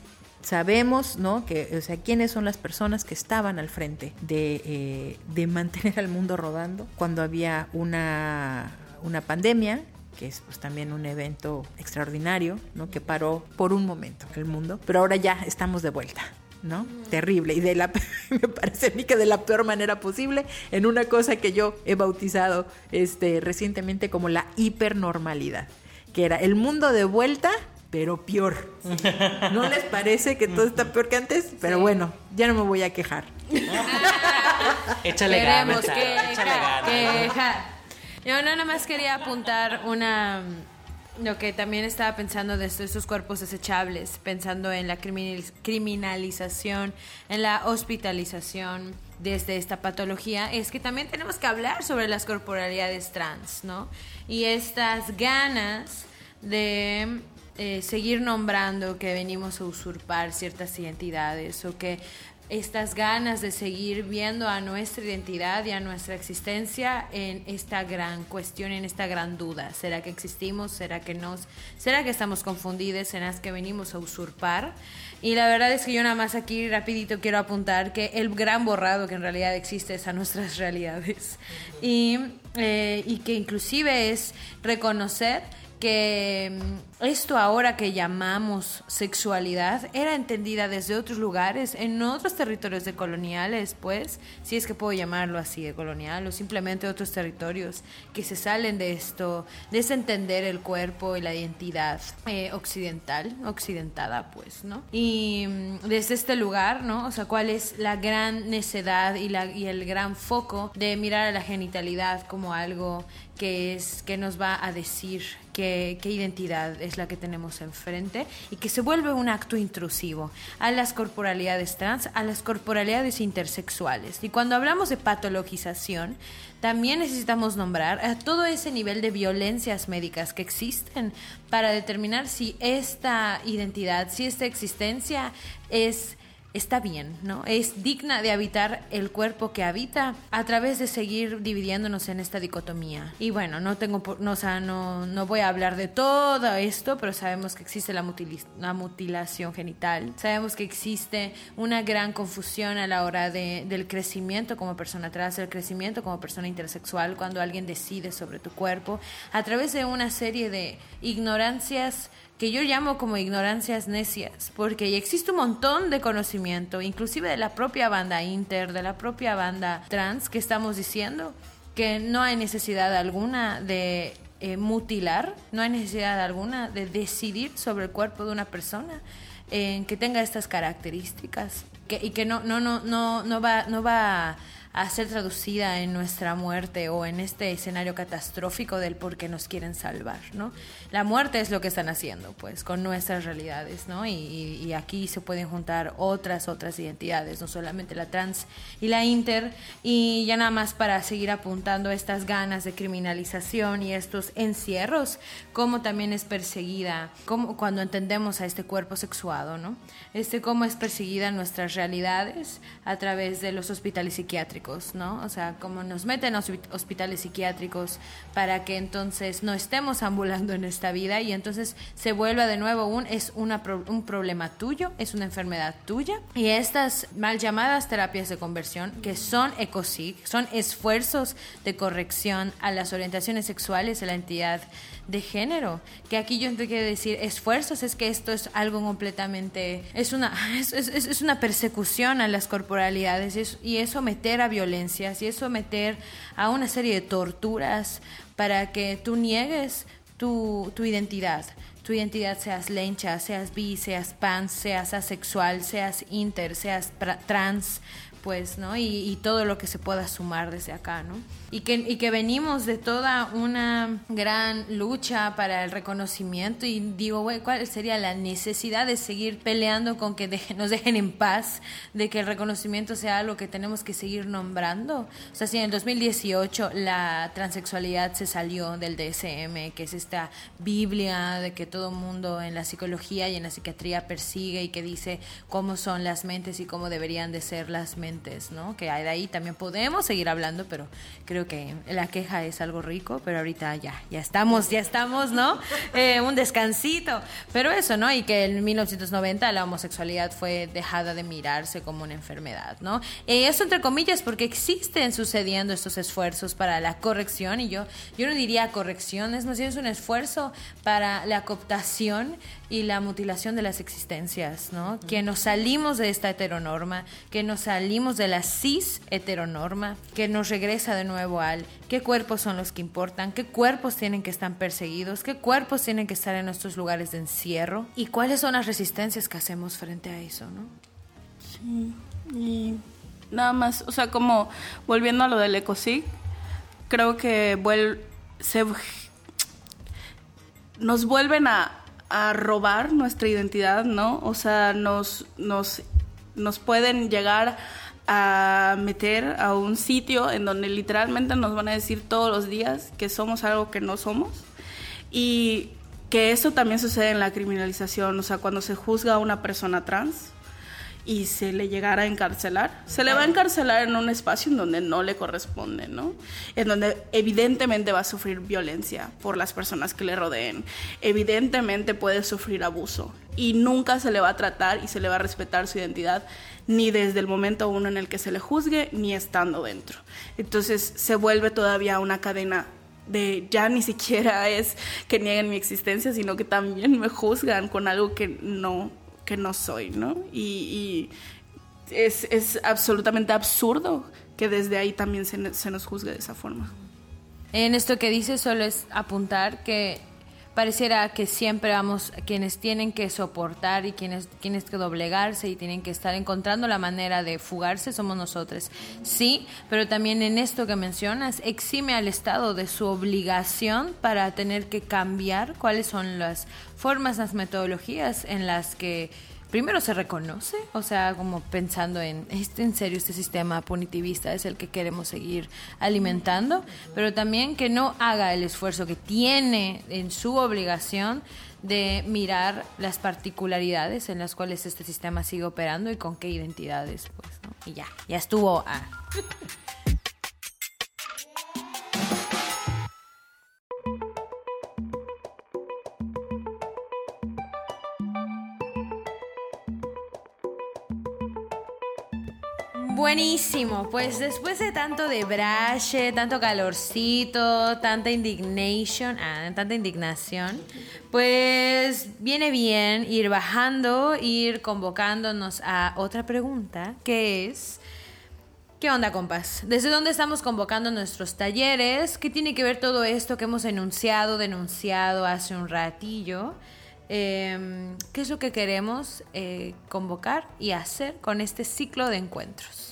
sabemos, ¿no? Que, o sea, quiénes son las personas que estaban al frente de, eh, de mantener al mundo rodando cuando había una, una pandemia que es pues, también un evento extraordinario, ¿no? Que paró por un momento el mundo, pero ahora ya estamos de vuelta. ¿no? Terrible. Y de la, me parece a mí que de la peor manera posible, en una cosa que yo he bautizado este, recientemente como la hipernormalidad, que era el mundo de vuelta pero peor. ¿No les parece que todo está peor que antes? Pero bueno, ya no me voy a quejar. échale ganas, échale ganas. Yo nada más quería apuntar una lo que también estaba pensando de estos, cuerpos desechables, pensando en la criminalización, en la hospitalización desde esta patología, es que también tenemos que hablar sobre las corporalidades trans, ¿no? Y estas ganas de eh, seguir nombrando que venimos a usurpar ciertas identidades o que estas ganas de seguir viendo a nuestra identidad y a nuestra existencia en esta gran cuestión, en esta gran duda. ¿Será que existimos? ¿Será que no? ¿Será que estamos confundidos? ¿Será que venimos a usurpar? Y la verdad es que yo nada más aquí rapidito quiero apuntar que el gran borrado que en realidad existe es a nuestras realidades. Y, eh, y que inclusive es reconocer que mm, esto ahora que llamamos sexualidad era entendida desde otros lugares, en otros territorios de coloniales, pues, si es que puedo llamarlo así de colonial, o simplemente otros territorios que se salen de esto, de ese entender el cuerpo y la identidad eh, occidental, occidentada, pues, ¿no? Y mm, desde este lugar, ¿no? O sea, cuál es la gran necedad y, la, y el gran foco de mirar a la genitalidad como algo que, es, que nos va a decir qué, qué, identidad es la que tenemos enfrente y que se vuelve un acto intrusivo a las corporalidades trans, a las corporalidades intersexuales. Y cuando hablamos de patologización, también necesitamos nombrar a todo ese nivel de violencias médicas que existen para determinar si esta identidad, si esta existencia es está bien, ¿no? Es digna de habitar el cuerpo que habita a través de seguir dividiéndonos en esta dicotomía. Y bueno, no tengo, no, no, no voy a hablar de todo esto, pero sabemos que existe la, la, mutilación genital, sabemos que existe una gran confusión a la hora de, del crecimiento como persona trans, el crecimiento como persona intersexual, cuando alguien decide sobre tu cuerpo, a través de una serie de ignorancias que yo llamo como ignorancias necias, porque existe un montón de conocimiento, inclusive de la propia banda inter, de la propia banda trans, que estamos diciendo que no hay necesidad alguna de eh, mutilar, no hay necesidad alguna de decidir sobre el cuerpo de una persona en que tenga estas características que, y que no, no, no, no, no va, no va a ser traducida en nuestra muerte o en este escenario catastrófico del por qué nos quieren salvar, ¿no? La muerte es lo que están haciendo, pues, con nuestras realidades, ¿no? Y, aquí se pueden juntar otras, otras identidades, no solamente la trans y la inter, y ya nada más para seguir apuntando estas ganas de criminalización y estos encierros, como también es perseguida, como cuando entendemos a este cuerpo sexuado, ¿no? Este cómo es perseguida nuestras realidades a través de los hospitales psiquiátricos ¿no? O sea, como nos meten a hospitales psiquiátricos para que entonces no estemos ambulando en esta vida y entonces se vuelva de nuevo un, es una, un problema tuyo, es una enfermedad tuya. Y estas mal llamadas terapias de conversión, que son ECOSIG, son esfuerzos de corrección a las orientaciones sexuales de la entidad de género. Que aquí yo tengo que decir esfuerzos, es que esto es algo completamente, es una, es, es, una persecución a las corporalidades y es, y es someter a violencias y es someter a una serie de torturas para que tú niegues tu, tu identidad. Tu identidad seas lencha, seas bi, seas pan, seas asexual, seas inter, seas trans, pues, ¿no? Y, todo lo que se pueda sumar desde acá, ¿no? Y que, y que venimos de toda una gran lucha para el reconocimiento y digo, güey, ¿cuál sería la necesidad de seguir peleando con que nos dejen en paz, de que el reconocimiento sea algo que tenemos que seguir nombrando? O sea, si en el 2018 la transexualidad se salió del DSM, que es esta Biblia de que todo mundo en la psicología y en la psiquiatría persigue y que dice cómo son las mentes y cómo deberían de ser las mentes ¿no? Que de ahí también podemos seguir hablando, pero creo que la queja es algo rico, pero ahorita ya, ya estamos, ya estamos, ¿no? Eh, un descansito. Pero eso, ¿no? Y que en 1990 la homosexualidad fue dejada de mirarse como una enfermedad, ¿no? Y eso entre comillas porque existen sucediendo estos esfuerzos para la corrección y yo, yo no diría corrección, es más bien es un esfuerzo para la cooptación y la mutilación de las existencias, ¿no? Que nos salimos de esta heteronorma, que nos salimos de la cis heteronorma, que nos regresa de nuevo al qué cuerpos son los que importan, qué cuerpos tienen que estar perseguidos, qué cuerpos tienen que estar en nuestros lugares de encierro y cuáles son las resistencias que hacemos frente a eso, ¿no? Sí, y nada más, o sea, como volviendo a lo del ecosig, creo que se, nos vuelven a a robar nuestra identidad, ¿no? O sea, nos, nos, nos pueden llegar a meter a un sitio en donde literalmente nos van a decir todos los días que somos algo que no somos. Y que eso también sucede en la criminalización, o sea, cuando se juzga a una persona trans, y se le llegara a encarcelar, se le va a encarcelar en un espacio en donde no le corresponde, ¿no? En donde evidentemente va a sufrir violencia por las personas que le rodeen, evidentemente puede sufrir abuso y nunca se le va a tratar y se le va a respetar su identidad ni desde el momento uno en el que se le juzgue ni estando dentro. Entonces se vuelve todavía una cadena de ya ni siquiera es que nieguen mi existencia, sino que también me juzgan con algo que no que no soy, ¿no? Y, es, absolutamente absurdo que desde ahí también se, se nos juzgue de esa forma. En esto que dices solo es apuntar que pareciera que siempre vamos, quienes tienen que soportar y quienes tienen que doblegarse y tienen que estar encontrando la manera de fugarse somos nosotros. Sí, pero también en esto que mencionas, exime al Estado de su obligación para tener que cambiar cuáles son las formas, las metodologías en las que primero se reconoce, o sea, como pensando en, este en serio, este sistema punitivista es el que queremos seguir alimentando, pero también que no haga el esfuerzo que tiene en su obligación de mirar las particularidades en las cuales este sistema sigue operando y con qué identidades, pues, ¿no? Y ya, ya estuvo. Ah. Buenísimo, pues después de tanto de brache, tanto calorcito, tanta indignation, ah, tanta indignación, pues viene bien ir bajando, ir convocándonos a otra pregunta, que es, ¿qué onda, compas? ¿Desde dónde estamos convocando nuestros talleres? ¿Qué tiene que ver todo esto que hemos enunciado, denunciado hace un ratillo? Em, ¿Qué es lo que queremos eh, convocar y hacer con este ciclo de encuentros?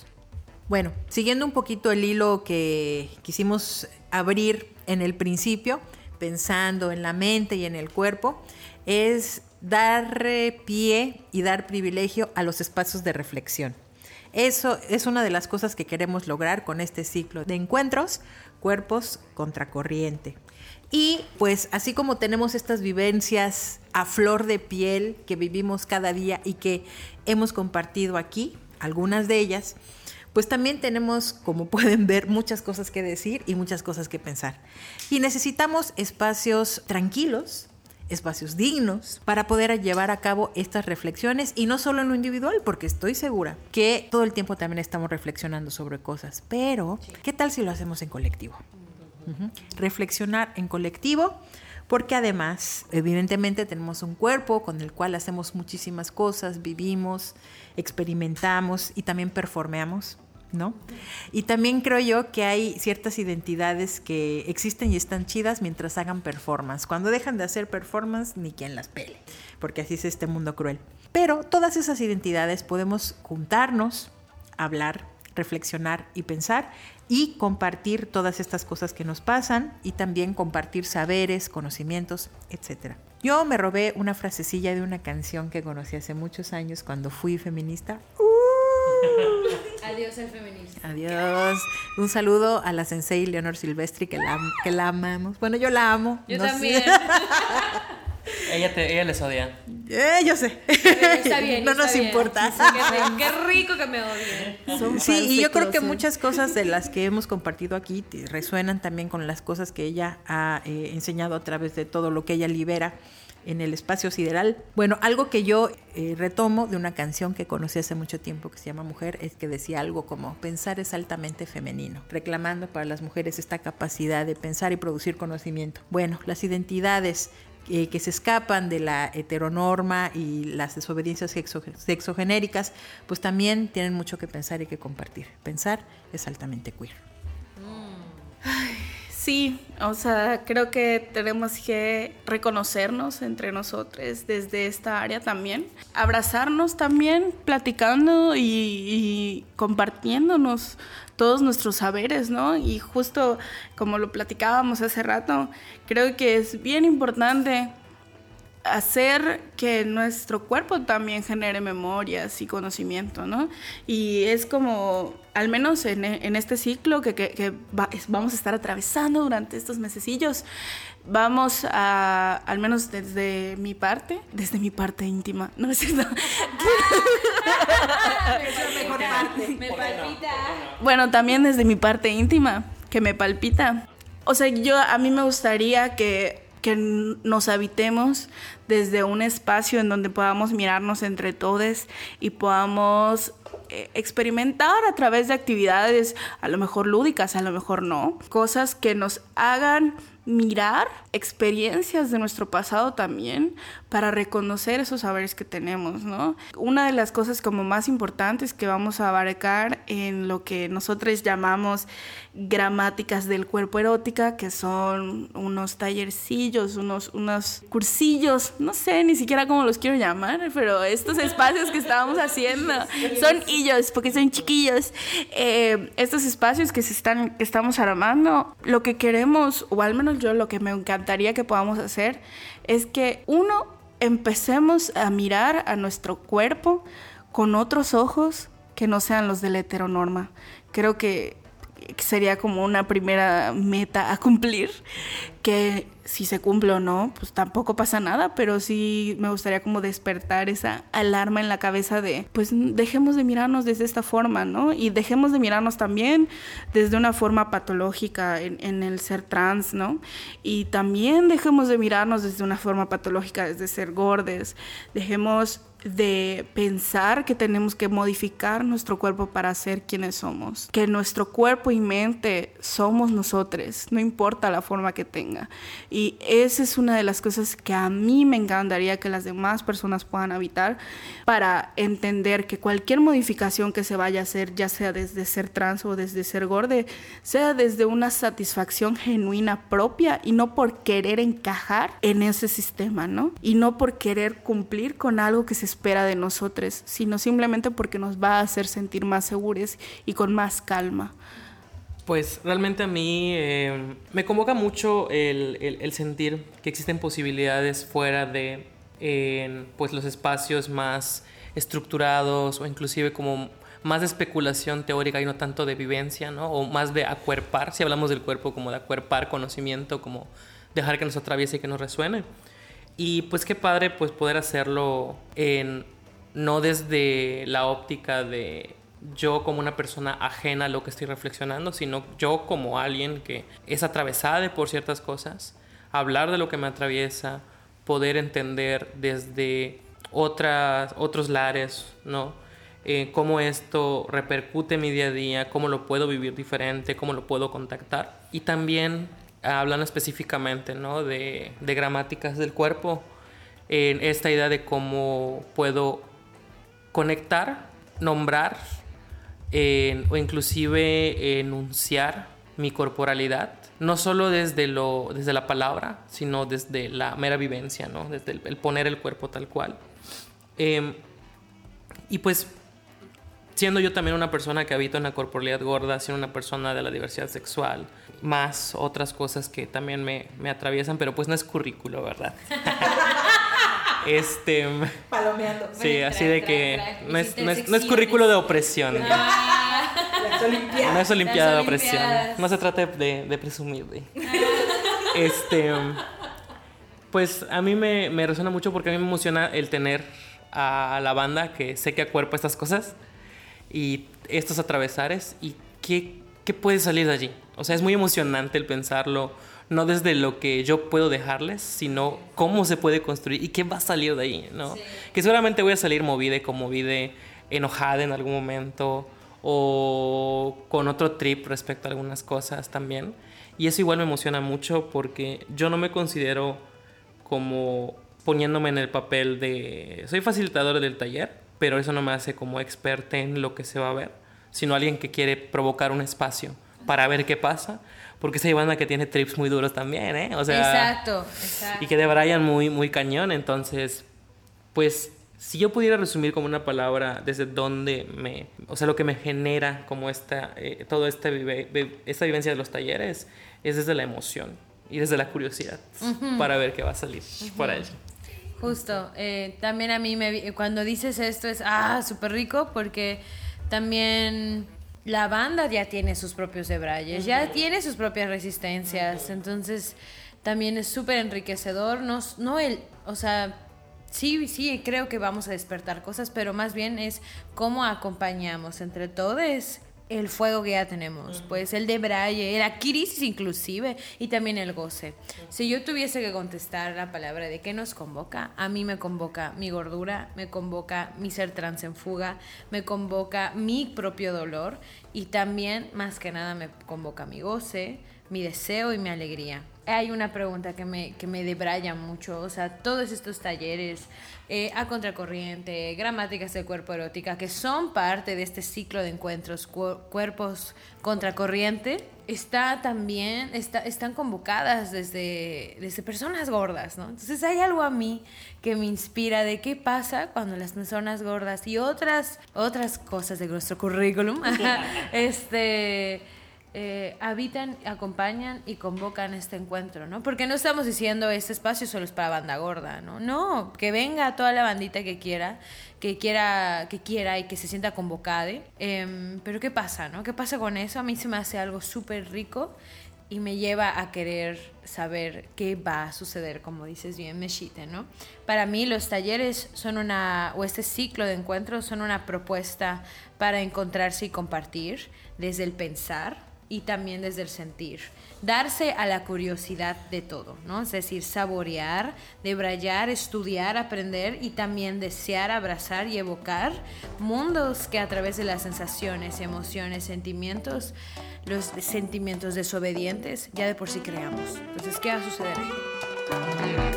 Bueno, siguiendo un poquito el hilo que quisimos abrir en el principio, pensando en la mente y en el cuerpo, es dar pie y dar privilegio a los espacios de reflexión. Eso es una de las cosas que queremos lograr con este ciclo de encuentros, cuerpos contracorriente. Y pues así como tenemos estas vivencias a flor de piel que vivimos cada día y que hemos compartido aquí, algunas de ellas, pues también tenemos, como pueden ver, muchas cosas que decir y muchas cosas que pensar. Y necesitamos espacios tranquilos, espacios dignos para poder llevar a cabo estas reflexiones y no solo en lo individual, porque estoy segura que todo el tiempo también estamos reflexionando sobre cosas, pero ¿qué tal si lo hacemos en colectivo? Reflexionar en colectivo, porque además, evidentemente, tenemos un cuerpo con el cual hacemos muchísimas cosas, vivimos, experimentamos y también performeamos. ¿No? Y también creo yo que hay ciertas identidades que existen y están chidas mientras hagan performance. Cuando dejan de hacer performance, ni quien las pele, porque así es este mundo cruel. Pero todas esas identidades podemos juntarnos, hablar, reflexionar y pensar y compartir todas estas cosas que nos pasan y también compartir saberes, conocimientos, etc. Yo me robé una frasecilla de una canción que conocí hace muchos años cuando fui feminista. Adiós el feminismo. Adiós. Un saludo a la sensei Leonor Silvestri, que la, que la amamos. Bueno, yo la amo. Yo también. ella, te, ella les odia. Eh, yo sé. Está bien. no está nos bien. importa. Sí, qué, qué rico que me odien. Son Sí, y yo creo que closet. muchas cosas de las que hemos compartido aquí resuenan también con las cosas que ella ha eh, enseñado a través de todo lo que ella libera en el espacio sideral. Bueno, algo que yo eh, retomo de una canción que conocí hace mucho tiempo que se llama Mujer es que decía algo como pensar es altamente femenino, reclamando para las mujeres esta capacidad de pensar y producir conocimiento. Bueno, las identidades eh, que se escapan de la heteronorma y las desobediencias sexo- sexogenéricas, pues también tienen mucho que pensar y que compartir. Pensar es altamente queer. Sí, o sea, creo que tenemos que reconocernos entre nosotros desde esta área también, abrazarnos también, platicando y, y compartiéndonos todos nuestros saberes, ¿no? Y justo como lo platicábamos hace rato, creo que es bien importante hacer que nuestro cuerpo también genere memorias y conocimiento, ¿no? Y es como, al menos en, en este ciclo que, que- que va- es- vamos a estar atravesando durante estos mesecillos, vamos a, al menos desde mi parte, desde mi parte íntima, ¿no es cierto? Me palpita. Bueno, también desde mi parte íntima, que me palpita. O sea, yo a mí me gustaría que, que nos habitemos desde un espacio en donde podamos mirarnos entre todos y podamos eh, experimentar a través de actividades, a lo mejor lúdicas, a lo mejor no, cosas que nos hagan mirar experiencias de nuestro pasado también para reconocer esos saberes que tenemos, ¿no? Una de las cosas como más importantes que vamos a abarcar en lo que nosotros llamamos gramáticas del cuerpo erótica, que son unos tallercillos, unos, unos cursillos, no sé ni siquiera cómo los quiero llamar, pero estos espacios que estábamos haciendo son ellos, porque son chiquillos. Eh, estos espacios que se están, que estamos armando, lo que queremos, o al menos yo lo que me encantaría que podamos hacer, es que uno empecemos a mirar a nuestro cuerpo con otros ojos que no sean los de la heteronorma. Creo que sería como una primera meta a cumplir, que si se cumple o no, pues tampoco pasa nada, pero sí me gustaría como despertar esa alarma en la cabeza de, pues dejemos de mirarnos desde esta forma, ¿no? Y dejemos de mirarnos también desde una forma patológica en, en el ser trans, ¿no? Y también dejemos de mirarnos desde una forma patológica desde ser gordes, dejemos de pensar que tenemos que modificar nuestro cuerpo para ser quienes somos. Que nuestro cuerpo y mente somos nosotros, no importa la forma que tenga. Esa es una de las cosas que a mí me encantaría que las demás personas puedan habitar para entender que cualquier modificación que se vaya a hacer, ya sea desde ser trans o desde ser gorde, sea desde una satisfacción genuina propia y no por querer encajar en ese sistema, ¿no? Y no por querer cumplir con algo que se espera de nosotros, sino simplemente porque nos va a hacer sentir más seguros y con más calma. Pues realmente a mí eh, me convoca mucho el, sentir que existen posibilidades fuera de pues los espacios más estructurados o inclusive como más de especulación teórica y no tanto de vivencia, ¿no? O más de acuerpar, si hablamos del cuerpo como de acuerpar conocimiento, como dejar que nos atraviese y que nos resuene. Y pues qué padre pues poder hacerlo en no desde la óptica de yo como una persona ajena a lo que estoy reflexionando, sino yo como alguien que es atravesada por ciertas cosas, hablar de lo que me atraviesa, poder entender desde otras, otros lares, ¿no? Eh, cómo esto repercute en mi día a día, cómo lo puedo vivir diferente, cómo lo puedo contactar. Y también hablando específicamente ¿no? de, de gramáticas del cuerpo, en esta idea de cómo puedo conectar, nombrar o inclusive enunciar mi corporalidad, no solo desde, lo, desde la palabra, sino desde la mera vivencia, ¿no? desde el, poner el cuerpo tal cual. Em, y pues, siendo yo también una persona que habita en la corporalidad gorda, siendo una persona de la diversidad sexual, más otras cosas que también me, me atraviesan, pero pues no es currículo, ¿verdad? Este. Palomeando. Sí, así de que no es, no, es, currículo de opresión. Ah. No es olimpiada de opresión. No se trata de, de presumir. De. Este. Pues a mí me, me resuena mucho porque a mí me emociona el tener a la banda que sé que acuerpa estas cosas y estos atravesares y qué, qué puede salir de allí. O sea, es muy emocionante el pensarlo no desde lo que yo puedo dejarles, sino cómo se puede construir y qué va a salir de ahí, ¿no? Que seguramente voy a salir movida como movide, enojada en algún momento o con otro trip respecto a algunas cosas también. Y eso igual me emociona mucho porque yo no me considero como poniéndome en el papel de... Soy facilitador del taller, pero eso no me hace como experta en lo que se va a ver, sino alguien que quiere provocar un espacio para ver qué pasa porque esa banda que tiene trips muy duros también, ¿eh? O sea, exacto, exacto. Y que de Brian muy, muy cañón, entonces, pues, si yo pudiera resumir como una palabra desde dónde me, o sea, lo que me genera como esta, eh, toda esta, esta vivencia de los talleres, es desde la emoción y desde la curiosidad para ver qué va a salir por allí. Justo, eh, también a mí me, cuando dices esto es, ah, súper rico porque también la banda ya tiene sus propios debrayes, ya tiene sus propias resistencias, entonces también es súper enriquecedor, no, no el, o sea, sí, sí, creo que vamos a despertar cosas, pero más bien es cómo acompañamos entre todos el fuego que ya tenemos, pues el de Braille, la crisis inclusive y también el goce. Si yo tuviese que contestar la palabra de qué nos convoca, a mí me convoca mi gordura, me convoca mi ser trans en fuga, me convoca mi propio dolor y también más que nada me convoca mi goce, mi deseo y mi alegría hay una pregunta que me, que me debraya mucho, o sea, todos estos talleres eh, a contracorriente, gramáticas del cuerpo erótica, que son parte de este ciclo de encuentros cuerpos contracorriente, está también, está, están convocadas desde, desde personas gordas, ¿no? Entonces hay algo a mí que me inspira de qué pasa cuando las personas gordas y otras, otras cosas de nuestro currículum, este eh, habitan, acompañan y convocan este encuentro, ¿no? Porque no estamos diciendo este espacio solo es para banda gorda, ¿no? No, que venga toda la bandita que quiera, que quiera, que quiera y que se sienta convocada. Em, pero ¿qué pasa, no? ¿Qué pasa con eso? A mí se me hace algo súper rico y me lleva a querer saber qué va a suceder, como dices bien, Meshite, ¿no? Para mí los talleres son una, o este ciclo de encuentros son una propuesta para encontrarse y compartir desde el pensar, y también desde el sentir. Darse a la curiosidad de todo, ¿no? Es decir, saborear, debrayar, estudiar, aprender y también desear, abrazar y evocar mundos que a través de las sensaciones, emociones, sentimientos, los sentimientos desobedientes, ya de por sí creamos. Entonces, ¿qué va a suceder ahí?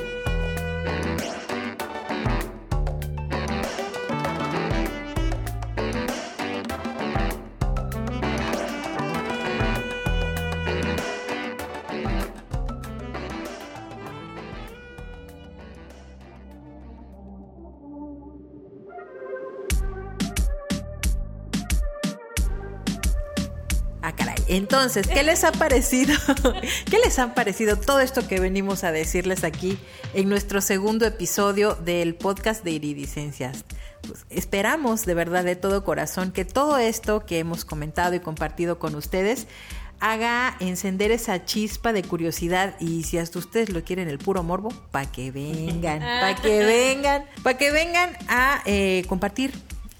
Entonces, ¿qué les ha parecido? ¿Qué les ha parecido todo esto que venimos a decirles aquí en nuestro segundo episodio del podcast de Iridiscencias? Pues, esperamos de verdad de todo corazón que todo esto que hemos comentado y compartido con ustedes haga encender esa chispa de curiosidad y si hasta ustedes lo quieren el puro morbo, para que vengan, para que vengan, para que vengan a eh, compartir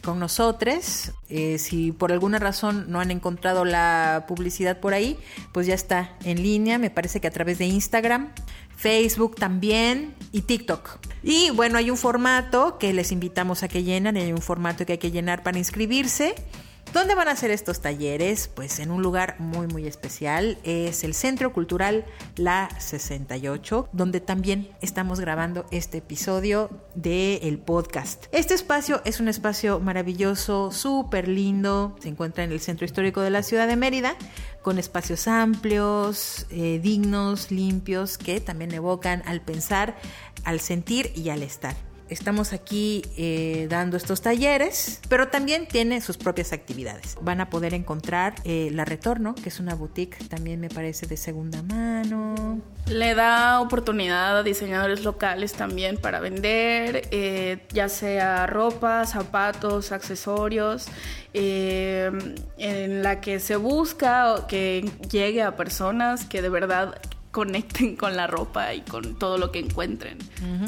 con nosotros. Eh, si por alguna razón no han encontrado la publicidad por ahí, pues ya está en línea, me parece que a través de Instagram, Facebook también y TikTok. Y bueno, hay un formato que les invitamos a que llenen, hay un formato que hay que llenar para inscribirse. ¿Dónde van a ser estos talleres? Pues en un lugar muy muy especial, es el Centro Cultural La 68, donde también estamos grabando este episodio del podcast. Este espacio es un espacio maravilloso, súper lindo, se encuentra en el Centro Histórico de la Ciudad de Mérida, con espacios amplios, eh, dignos, limpios, que también evocan al pensar, al sentir y al estar estamos aquí eh, dando estos talleres, pero también tiene sus propias actividades. Van a poder encontrar eh, La Retorno, que es una boutique también me parece de segunda mano. Le da oportunidad a diseñadores locales también para vender, eh, ya sea ropa, zapatos, accesorios, en la que se busca que llegue a personas que de verdad conecten con la ropa y con todo lo que encuentren.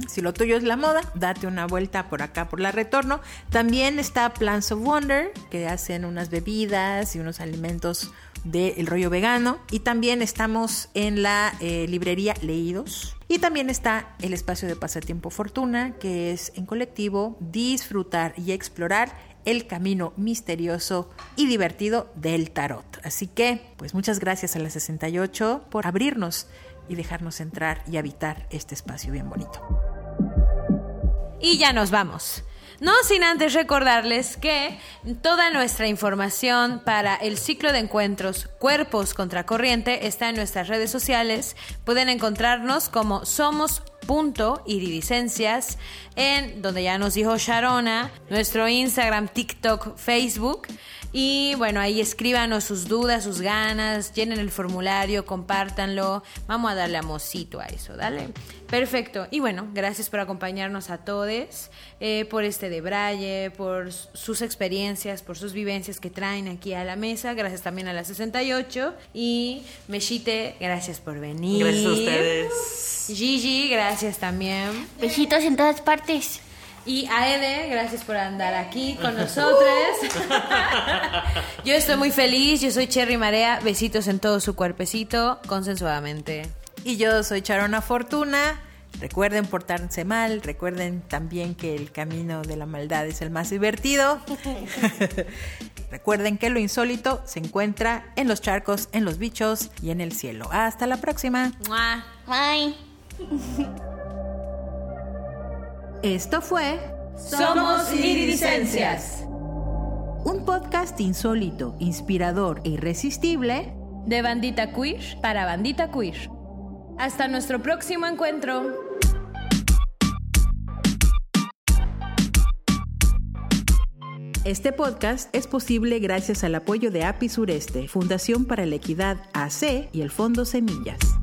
Si lo tuyo es la moda, date una vuelta por acá por la retorno. También está Plants of Wonder, que hacen unas bebidas y unos alimentos del rollo vegano. Y también estamos en la eh, librería Leídos. Y también está el espacio de pasatiempo Fortuna, que es en colectivo disfrutar y explorar el camino misterioso y divertido del tarot. Así que, pues muchas gracias a la 68 por abrirnos y dejarnos entrar y habitar este espacio bien bonito. Y ya nos vamos. No sin antes recordarles que toda nuestra información para el ciclo de encuentros Cuerpos contra Corriente está en nuestras redes sociales. Pueden encontrarnos como Somos punto iridicencias en donde ya nos dijo Sharona, nuestro Instagram, TikTok, Facebook. Y bueno, ahí escríbanos sus dudas, sus ganas, llenen el formulario, compártanlo. Vamos a darle amosito a eso, dale. Perfecto. Y bueno, gracias por acompañarnos a todos, eh, por este de Braille, por sus experiencias, por sus vivencias que traen aquí a la mesa. Gracias también a la 68. Y Meshite, gracias por venir. Gracias a ustedes. Gigi, gracias también. Besitos en todas partes. Y a Ede, gracias por andar aquí con nosotros. yo estoy muy feliz, yo soy Cherry Marea, besitos en todo su cuerpecito, consensuadamente. Y yo soy Charona Fortuna. Recuerden portarse mal, recuerden también que el camino de la maldad es el más divertido. recuerden que lo insólito se encuentra en los charcos, en los bichos y en el cielo. Hasta la próxima. Bye. Esto fue Somos Iridiscencias. Un podcast insólito, inspirador e irresistible de Bandita Queer para Bandita Queer. Hasta nuestro próximo encuentro. Este podcast es posible gracias al apoyo de API Sureste, Fundación para la Equidad AC y el Fondo Semillas.